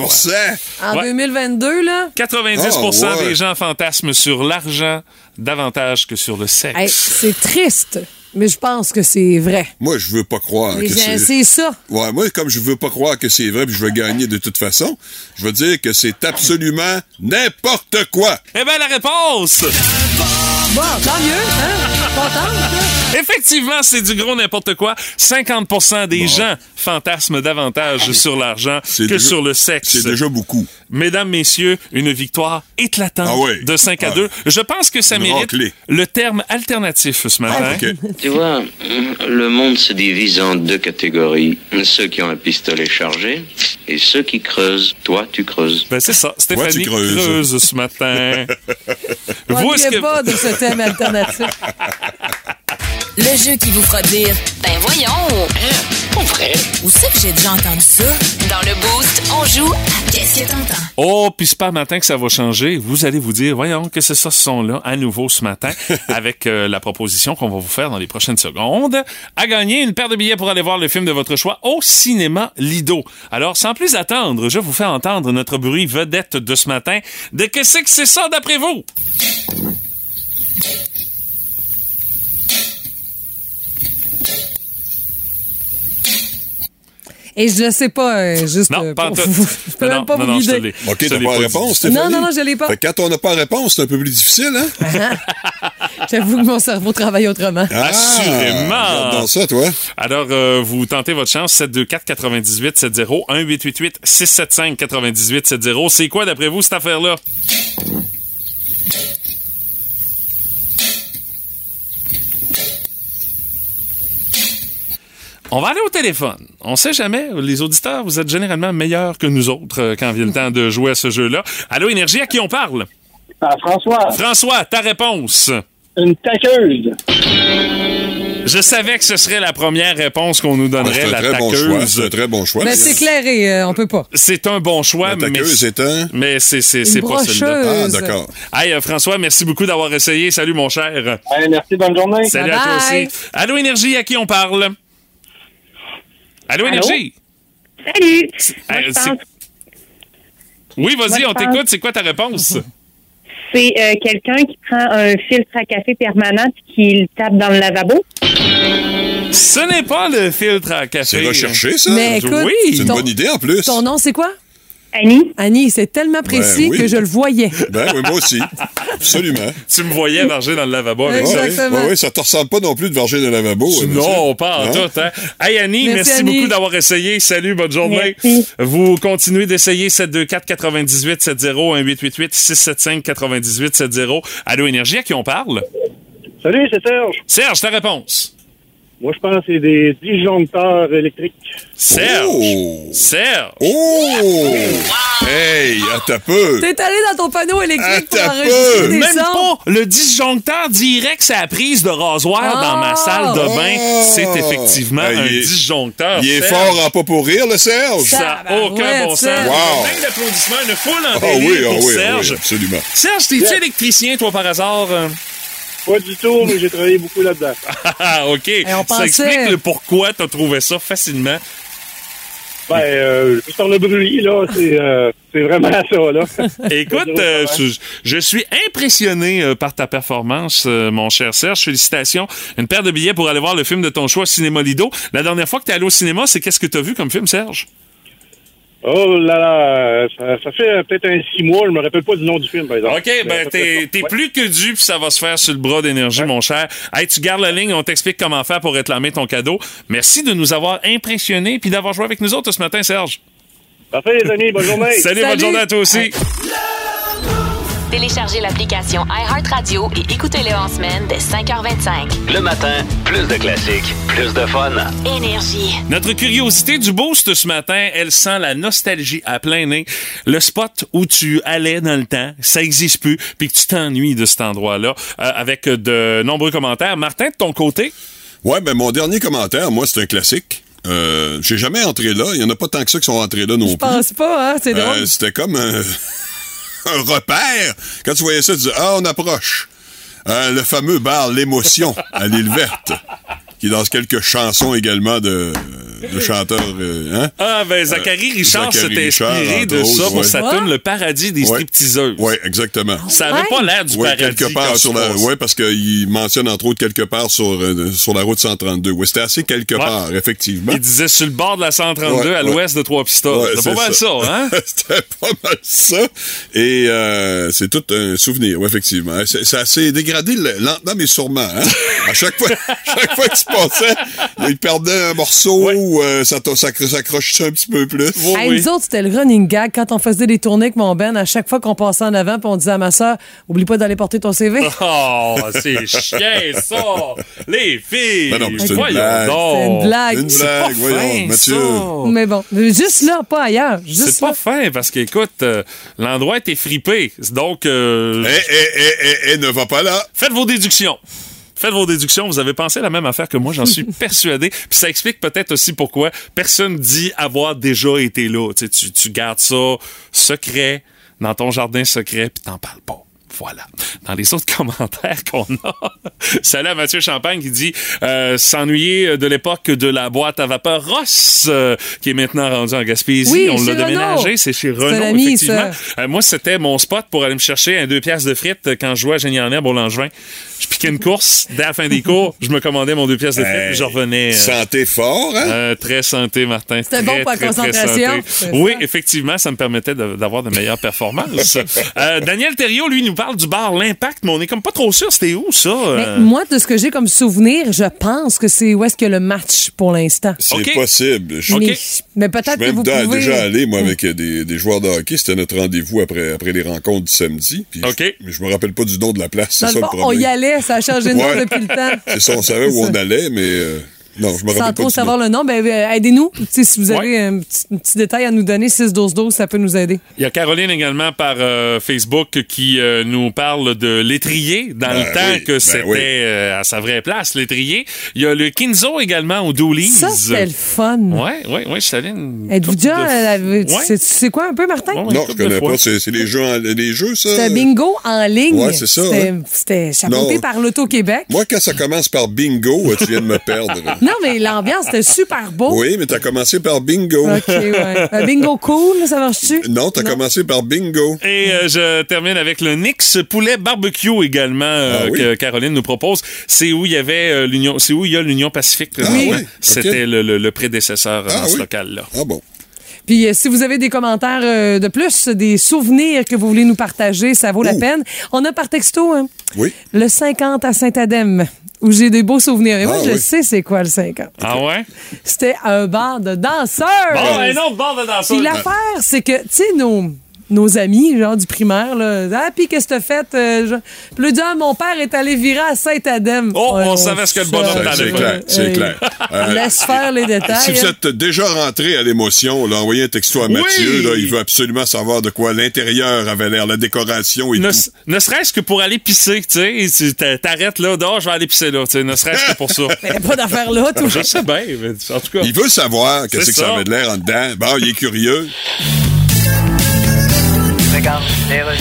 En Ouais. 2022, là, 90% Ah, ouais. des gens fantasment sur l'argent davantage que sur le sexe. hey, c'est triste, mais je pense que c'est vrai. Moi, je veux pas croire Les que c'est... c'est ça. Ouais, moi, comme je veux pas croire que c'est vrai puis je vais gagner de toute façon, je veux dire que c'est absolument n'importe quoi. Eh bien, la réponse! Bon, tant mieux, hein? Contente. Effectivement, c'est du gros n'importe quoi. 50% des gens fantasment davantage sur l'argent que déjà- sur le sexe. C'est déjà beaucoup. Mesdames, messieurs, une victoire éclatante Ah oui. de 5 à Ah. 2. Je pense que ça Une mérite raclée. le terme alternatif ce matin. Ah. Tu vois, le monde se divise en deux catégories. Ceux qui ont un pistolet chargé et ceux qui creusent. Toi, tu creuses. Ben c'est ça, Stéphanie tu creuses. creuse ce matin. [LAUGHS] Vous, est-ce que... pas de thème alternatif. Le jeu qui vous fera dire Ben voyons! Pas vrai? Où c'est que j'ai déjà entendu ça? Dans le Boost, on joue à Qu'est-ce que t'entends? Oh, puis c'est pas matin que ça va changer. Vous allez vous dire, voyons que c'est ça ce son-là, à nouveau ce matin, [LAUGHS] avec euh, la proposition qu'on va vous faire dans les prochaines secondes. À gagner une paire de billets pour aller voir le film de votre choix au cinéma Lido. Alors, sans plus attendre, je vous fais entendre notre bruit vedette de ce matin. De que c'est que c'est ça d'après vous? Et je le sais pas, euh, juste Non, euh, pas en pour tout. vous. [LAUGHS] Je peux Non, même pas non, vous non, je te. OK, t'as pas pas réponse. Stéphanie? Non, non, non, je l'ai pas. Fait quand on n'a pas réponse, c'est un peu plus difficile, hein? J'avoue que mon cerveau travaille autrement. Ah, Assurément. Dans ça, toi. Alors, euh, vous tentez votre chance, 724 98 70 1888 675 98 70. C'est quoi, d'après vous, cette affaire-là? On va aller au téléphone. On sait jamais. Les auditeurs, vous êtes généralement meilleurs que nous autres euh, quand vient le temps de jouer à ce jeu-là. Allô, Énergie, à qui on parle? Ah, François, François, ta réponse. une taqueuse. Je savais que ce serait la première réponse qu'on nous Ouais, donnerait, C'est un la très bon choix. taqueuse. C'est un très bon choix. Mais c'est clairé, euh, on peut pas. C'est un bon choix, La mais, taqueuse est un... mais c'est, c'est, c'est pas celui-là. Ah, d'accord. Hey, euh, François, merci beaucoup d'avoir essayé. Salut, mon cher. Merci, bonne journée. Salut à Bye toi bye. aussi. Allô, Énergie, à qui on parle? Allô, Énergie? Salut! Moi, pense Oui, vas-y, on t'écoute. C'est quoi ta réponse? [LAUGHS] c'est euh, quelqu'un qui prend un filtre à café permanent puis qui le tape dans le lavabo. Ce n'est pas le filtre à café. C'est recherché, ça? Mais écoute, Oui. C'est une ton- bonne idée, en plus. Ton nom, c'est quoi? Annie? Annie, c'est tellement précis Ben oui. que je le voyais. [LAUGHS] Ben oui, moi aussi. Absolument. Tu me voyais marcher dans le lavabo avec ça. Ouais, ouais, ça te ressemble pas non plus de varger dans le lavabo. hein, Non, pas en tout. Hein? Hey Annie, merci, Merci, Annie. beaucoup d'avoir essayé. Salut, bonne journée. Merci. Vous continuez d'essayer 724 98 70 1888 675 98 70. Allô Énergie, à qui on parle? Salut, c'est Serge. Serge, ta réponse. Moi, je pense que c'est des disjoncteurs électriques. Serge. Oh! Serge. Oh! Hey, à ta peu! T'es allé dans ton panneau électrique pour Attends enregistrer des Même sons. pas le disjoncteur direct sa prise de rasoir dans ma salle de bain. Oh. C'est effectivement Ah, un est- disjoncteur. Il est Serge. fort en pas pour rire, le Serge! Ça n'a aucun bon sens. Serge. Wow. Plein d'applaudissements, une foule en Ah oui, ah pour oui, ah Serge. oui, absolument. Serge, t'es-tu électricien, toi, par hasard? Pas du tout, mais j'ai travaillé beaucoup là-dedans. [LAUGHS] Ah, OK. on Ça pensait- explique le pourquoi t'as trouvé ça facilement. Ben, euh, par le bruit, là, c'est euh, c'est vraiment ça, là. [LAUGHS] Écoute, euh, je, je suis impressionné euh, par ta performance, euh, mon cher Serge. Félicitations. Une paire de billets pour aller voir le film de ton choix, Cinéma Lido. La dernière fois que t'es allé au cinéma, c'est qu'est-ce que t'as vu comme film, Serge? Oh là là, ça, ça fait peut-être un six mois, je me rappelle pas du nom du film, par exemple. OK, ben t'es t'es Ouais. plus que dû, puis ça va se faire sur le bras d'énergie, mon cher. Hey, tu gardes la ligne, on t'explique comment faire pour réclamer ton cadeau. Merci de nous avoir impressionnés puis d'avoir joué avec nous autres ce matin, Serge. Parfait, les amis, bonne journée. Salut, bonne journée à toi aussi. Téléchargez l'application iHeartRadio et écoutez-le en semaine dès 5h25. Le matin, plus de classiques, plus de fun. Énergie. Notre curiosité du boost ce matin, elle sent la nostalgie à plein nez. Le spot où tu allais dans le temps, ça existe plus, puis que tu t'ennuies de cet endroit-là, euh, avec de nombreux commentaires. Martin, de ton côté? Ouais, ben mon dernier commentaire, moi, c'est un classique. Euh, J'ai jamais entré là. Il y en a pas tant que ça qui sont entrés là non Je plus. pense pas, hein? C'est drôle. Euh, C'était comme [LAUGHS] un, repère. Quand tu voyais ça, tu disais, ah, on approche. Euh, le fameux bar L'émotion à l'île verte, qui danse quelques chansons également de, le chanteur. euh, hein? Ah, ben, Zachary Richard s'est inspiré de ça pour ouais. sa tune Le paradis des Ouais. stripteaseuses. Oui, exactement. Ça avait pas l'air du Ouais, paradis. quelque part sur la, ouais, parce qu'il mentionne entre autres quelque part sur, euh, sur la route 132. Ouais, c'était assez quelque part, effectivement. Il disait sur le bord de la 132 Ouais, à ouais. l'ouest de Trois-Pistoles. Ouais, c'est pas mal ça, hein? [LAUGHS] C'était pas mal ça. Et euh, c'est tout un souvenir, ouais, effectivement. C'est c'est assez dégradé le- lentement, mais sûrement. Hein? À chaque fois, [LAUGHS] chaque fois qu'il se passait, il perdait un morceau ou euh, ça s'accrochait un petit peu plus? Hey, Nous autres, c'était le running gag quand on faisait des tournées avec mon Ben. À chaque fois qu'on passait en avant, on disait à ma soeur, oublie pas d'aller porter ton CV. [LAUGHS] Oh, c'est chien, ça! Les filles! Ben non, mais c'est une blague. donc. C'est une blague. Une C'est blague, pas voyons, fin, Mathieu. ça. Mais bon, juste là, pas ailleurs. Juste C'est pas là. fin parce qu'écoute, euh, l'endroit était fripé. Donc, euh, Eh, eh, eh, eh, eh, ne va pas là. faites vos déductions. Faites vos déductions. Vous avez pensé la même affaire que moi, j'en suis [LAUGHS] persuadé. Puis ça explique peut-être aussi pourquoi personne dit avoir déjà été là. Tu, sais, tu, tu gardes ça secret dans ton jardin secret, puis t'en parles pas. Voilà. Dans les autres [LAUGHS] commentaires qu'on a, [LAUGHS] salut à Mathieu Champagne qui dit euh, s'ennuyer de l'époque de la boîte à vapeur Ross, euh, qui est maintenant rendue en Gaspésie. Oui, On l'a déménagé, c'est chez Renault, ami, effectivement. Euh, moi, c'était mon spot pour aller me chercher un deux pièces de frites quand je jouais à Génie en herbe au Langevin. Je piquais une course, dès la fin des [LAUGHS] cours, je me commandais mon deux pièces de frites, Hey, je revenais. euh, Santé fort, hein? euh, très santé, Martin. C'était Très, bon pour la concentration, Oui, ça. effectivement, ça me permettait de- d'avoir de, meilleures performances. Euh, Daniel Thériault, lui, nous parle du bar L'Impact, mais on est comme pas trop sûr c'était où, ça? Mais euh? moi, de ce que j'ai comme souvenir, je pense que c'est où est-ce que le match pour l'instant. C'est possible. Je Mais, mais je peut-être suis que même vous pouvez... déjà allé, moi, avec euh, des, des joueurs de hockey. C'était notre rendez-vous après, après les rencontres du samedi. Puis je, mais je me rappelle pas du nom de la place. C'est ça le le fond, on problème. y allait, ça a changé de nom depuis le temps. [LAUGHS] C'est ça, on savait où on allait, mais euh, non, je me rappelle Sans pas trop savoir nom. le nom, ben, euh, aidez-nous. Si vous avez Ouais. un petit, un petit détail à nous donner, 6-12-12, ça peut nous aider. Il y a Caroline également par euh, Facebook qui euh, nous parle de l'étrier dans Ben le temps oui, que ben c'était oui. euh, à sa vraie place, l'étrier. Il y a le Kinzo également au Doolies. Ça, c'était le fun. Ouais, ouais, ouais, je suis allé une Êtes-vous déjà... de- Ouais. c'est- C'est quoi un peu, Martin? Ouais. Non, je connais pas. C'est c'est les jeux, en- les jeux, ça? C'était bingo en ligne. Ouais, c'est ça, C'était- hein. C'était chapeauté Non. par l'Auto-Québec. Moi, quand ça commence par bingo, tu viens de me perdre. [LAUGHS] Non, mais l'ambiance était super beau. Oui, mais t'as commencé par bingo. OK, ouais. Bingo cool, ça marche-tu? Non, t'as commencé par bingo. Et euh, je termine avec le Nix poulet barbecue également euh, Ah oui? que Caroline nous propose. C'est où il y avait euh, l'Union, c'est où il y a l'Union Pacifique présentement. oui? C'était le, le- le prédécesseur Ah dans ce local-là. Ah bon. Puis euh, si vous avez des commentaires euh, de plus, des souvenirs que vous voulez nous partager, ça vaut la peine. On a par texto hein, Oui. le 50 à Saint-Adème, où j'ai des beaux souvenirs. Et moi, Ah je oui. sais c'est quoi le 50. Ah ouais? C'était un bar de danseurs. Bon, un autre bord de danseur. Puis l'affaire, c'est que, tu sais, nos, nos amis, genre du primaire, là, ah, puis qu'est-ce que t'as fait? Euh, je- Puis le dit, ah, mon père est allé virer à Saint-Adème. Oh, Ouais, on savait ce que le bonhomme sait. t'allait C'est faire. clair, c'est clair. [LAUGHS] Euh, Laisse faire les détails. Si vous hein. êtes déjà rentré à l'émotion, là, envoyez un texto à Mathieu. Là, il veut absolument savoir de quoi l'intérieur avait l'air, la décoration et Ne, tout. ne serait-ce que pour aller pisser, tu sais, t'arrêtes là, dehors, je vais aller pisser là, tu sais, ne serait-ce que pour ça. [LAUGHS] Mais pas d'affaire là, tout. Je sais bien, mais en tout cas. Il veut savoir qu'est-ce que C'est ça avait de l'air en dedans. Bon, il est curieux. pegava estrelas.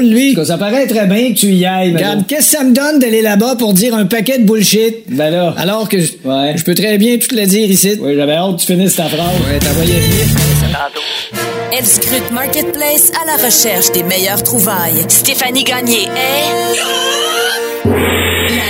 lui. Ça paraît très bien que tu y ailles. Regarde, qu'est-ce que ça me donne d'aller là-bas pour dire un paquet de bullshit? Ben là. Alors que je, je peux très bien tout le dire ici. Oui, j'avais hâte que tu finisses ta phrase. Ouais, t'as voyé Elle scrute Marketplace à la recherche des meilleures trouvailles. Stéphanie Gagné est...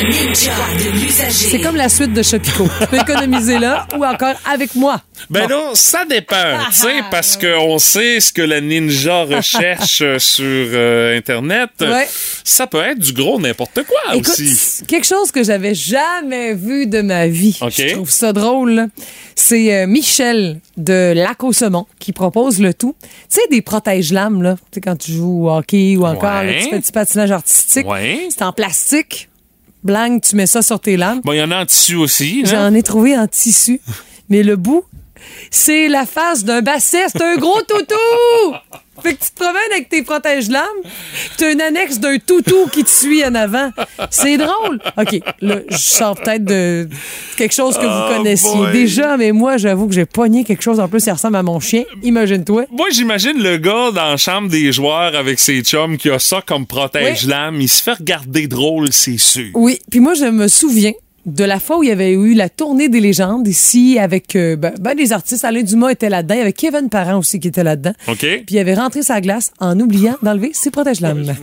La ninja de l'usager. C'est comme la suite de Chopico. Tu peux économiser là ou encore avec moi. Ben là, ça dépend, tu [LAUGHS] sais, parce qu'on sait ce que la ninja recherche euh, sur euh, Internet. Ouais. Ça peut être du gros n'importe quoi Écoute, aussi. quelque chose que j'avais jamais vu de ma vie. Je trouve ça drôle. C'est euh, Michel de Lac au Saumon qui propose le tout. Tu sais, des protège-lames, là. Tu sais, quand tu joues au hockey ou encore, Ouais. là, tu fais du patinage artistique. Ouais. C'est en plastique. Blanc, tu mets ça sur tes lames. Bon, il y en a en tissu aussi. hein? J'en ai trouvé en tissu. mais le bout, c'est la face d'un basset. C'est un gros toutou! [LAUGHS] Fait que tu te promènes avec tes protèges-lames, t'as une annexe d'un toutou qui te suit en avant. C'est drôle. OK, là, je sors peut-être de quelque chose que vous Oh connaissiez boy. déjà, mais moi, j'avoue que j'ai pogné quelque chose en plus qui ressemble à mon chien. Imagine-toi. Moi, j'imagine le gars dans la chambre des joueurs avec ses chums qui a ça comme protège-lame. Il se fait regarder drôle, c'est sûr. Oui, puis moi, je me souviens de la fois où il y avait eu la tournée des légendes ici avec euh, ben, ben, des artistes. Alain Dumas était là-dedans. Il y avait Kevin Parent aussi qui était là-dedans. OK? Puis il avait rentré sa glace en oubliant d'enlever ses protège-lames.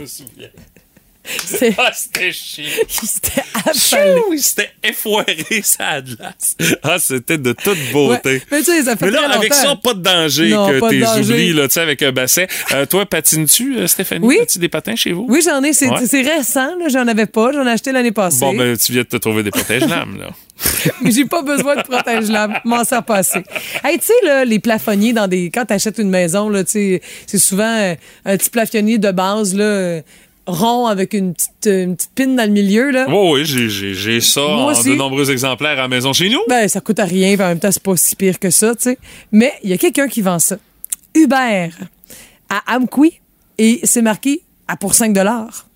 Ah, c'était chiant. [LAUGHS] Il s'était affalé. Il s'était effoiré [LAUGHS] sa glace. Ah, c'était de toute beauté. Ouais. Mais tu sais, ça fait Mais là, avec longtemps. ça, pas de danger Non, que t'es oublié, là, tu sais, avec un bassin. Euh, toi, patines-tu, euh, Stéphanie? Oui. As-tu des patins chez vous? Oui, j'en ai. C'est Ouais. récent. là. J'en avais pas. J'en ai acheté l'année passée. Bon, ben, tu viens de te trouver des protège-lames, là. [LAUGHS] Mais j'ai pas besoin de protège-lames. M'en sers pas assez. Hey, tu sais, là, les plafonniers dans des. Quand t'achètes une maison, là, tu sais, c'est souvent euh, un petit plafonnier de base, là, rond avec une petite, une petite pine dans le milieu, là. Oui, oui, j'ai- j'ai j'ai ça Moi en aussi. de nombreux exemplaires à la maison chez nous. Ben, ça coûte à rien, puis en même temps, c'est pas si pire que ça, tu sais. Mais il y a quelqu'un qui vend ça. Uber à Amqui et c'est marqué à pour 5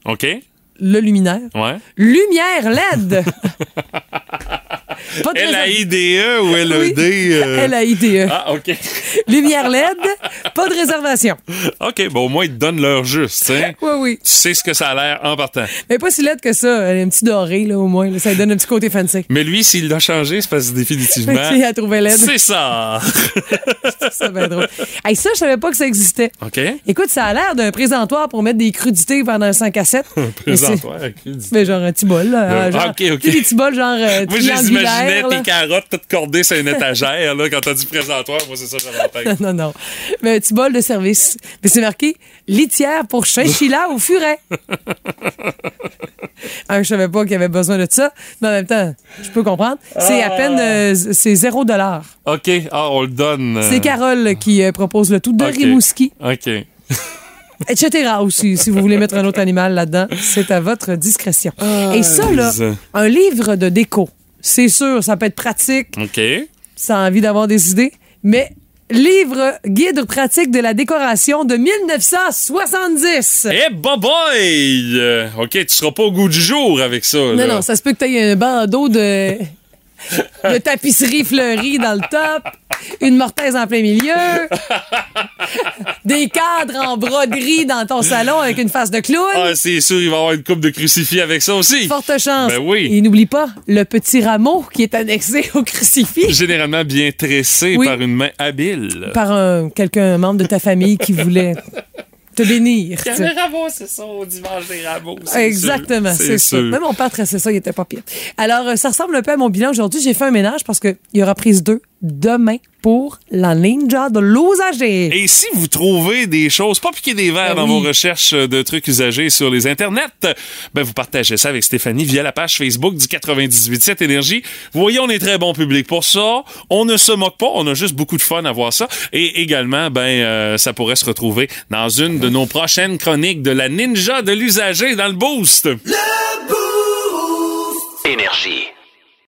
OK? le luminaire. Ouais. Lumière LED. [LAUGHS] Pas L-A-I-D-E ou L-E-D? euh? L-A-I-D-E. [LAUGHS] Ah, OK. Lumière LED, pas de réservation. OK, bon, au moins, ils te donnent l'heure juste, tu sais. [LAUGHS] Oui, oui. Tu sais ce que ça a l'air en partant. Mais pas si laide que ça. Elle est un petit doré, là, au moins. là. Ça lui donne un petit côté fancy. Mais lui, s'il l'a changé, c'est parce que définitivement. [LAUGHS] Il a trouvé laide. C'est ça. C'est bien drôle. Hey, ça, je savais pas que ça existait. OK? Écoute, ça a l'air d'un présentoir pour mettre des crudités pendant un 5 à 7. Présentoir avec lui. Mais genre un petit bol, là. Euh, genre, ah, ok, ok. Des petits bols genre euh, Moi, je les imaginais, triangulaires, là. tes carottes toutes cordées sur une étagère, là, quand t'as dit présentoir. Moi, c'est ça j'avais en tête. non, non. Mais un petit bol de service. Mais c'est marqué litière pour chinchilla au furet. [LAUGHS] ah, je savais pas qu'il y avait besoin de ça. Mais en même temps, je peux comprendre. C'est à peine, euh, c'est zéro dollar. OK. Ah, on le donne. C'est Carole qui euh, propose le tout de. Rimouski, OK. etc. aussi. Si vous voulez mettre un autre animal là-dedans, c'est à votre discrétion. Ah, Et ça, là, un livre de déco, c'est sûr, ça peut être pratique. OK. ça a envie d'avoir des idées. Mais livre guide pratique de la décoration de 1970. Eh, boy! Euh, OK, tu seras pas au goût du jour avec ça. Non, non, ça se peut que tu aies un bandeau de, [LAUGHS] de tapisserie fleurie dans le top, une mortaise en plein milieu, des cadres en broderie dans ton salon avec une face de clown. Ah, c'est sûr, il va y avoir une coupe de crucifix avec ça aussi. Forte chance. Ben oui. Et n'oublie pas le petit rameau qui est annexé au crucifix Généralement bien tressé Oui. par une main habile. par un, quelqu'un, un membre de ta famille qui voulait te bénir. tu sais. Rameaux, c'est ça, au dimanche des rameaux. Exactement, c'est ça. sûr. Même mon père tressait ça, il était pas pire. Alors, euh, ça ressemble un peu à mon bilan aujourd'hui. J'ai fait un ménage parce qu'il y aura prise 2 demain pour la Ninja de l'usager. Et si vous trouvez des choses, pas piquer des verres Ben dans oui. vos recherches de trucs usagés sur les internets, ben vous partagez ça avec Stéphanie via la page Facebook du 98.7 Énergie. Vous voyez, on est très bon public pour ça. On ne se moque pas, on a juste beaucoup de fun à voir ça. Et également, ben euh, ça pourrait se retrouver dans une de nos prochaines chroniques de la Ninja de l'usager dans le Boost. Énergie.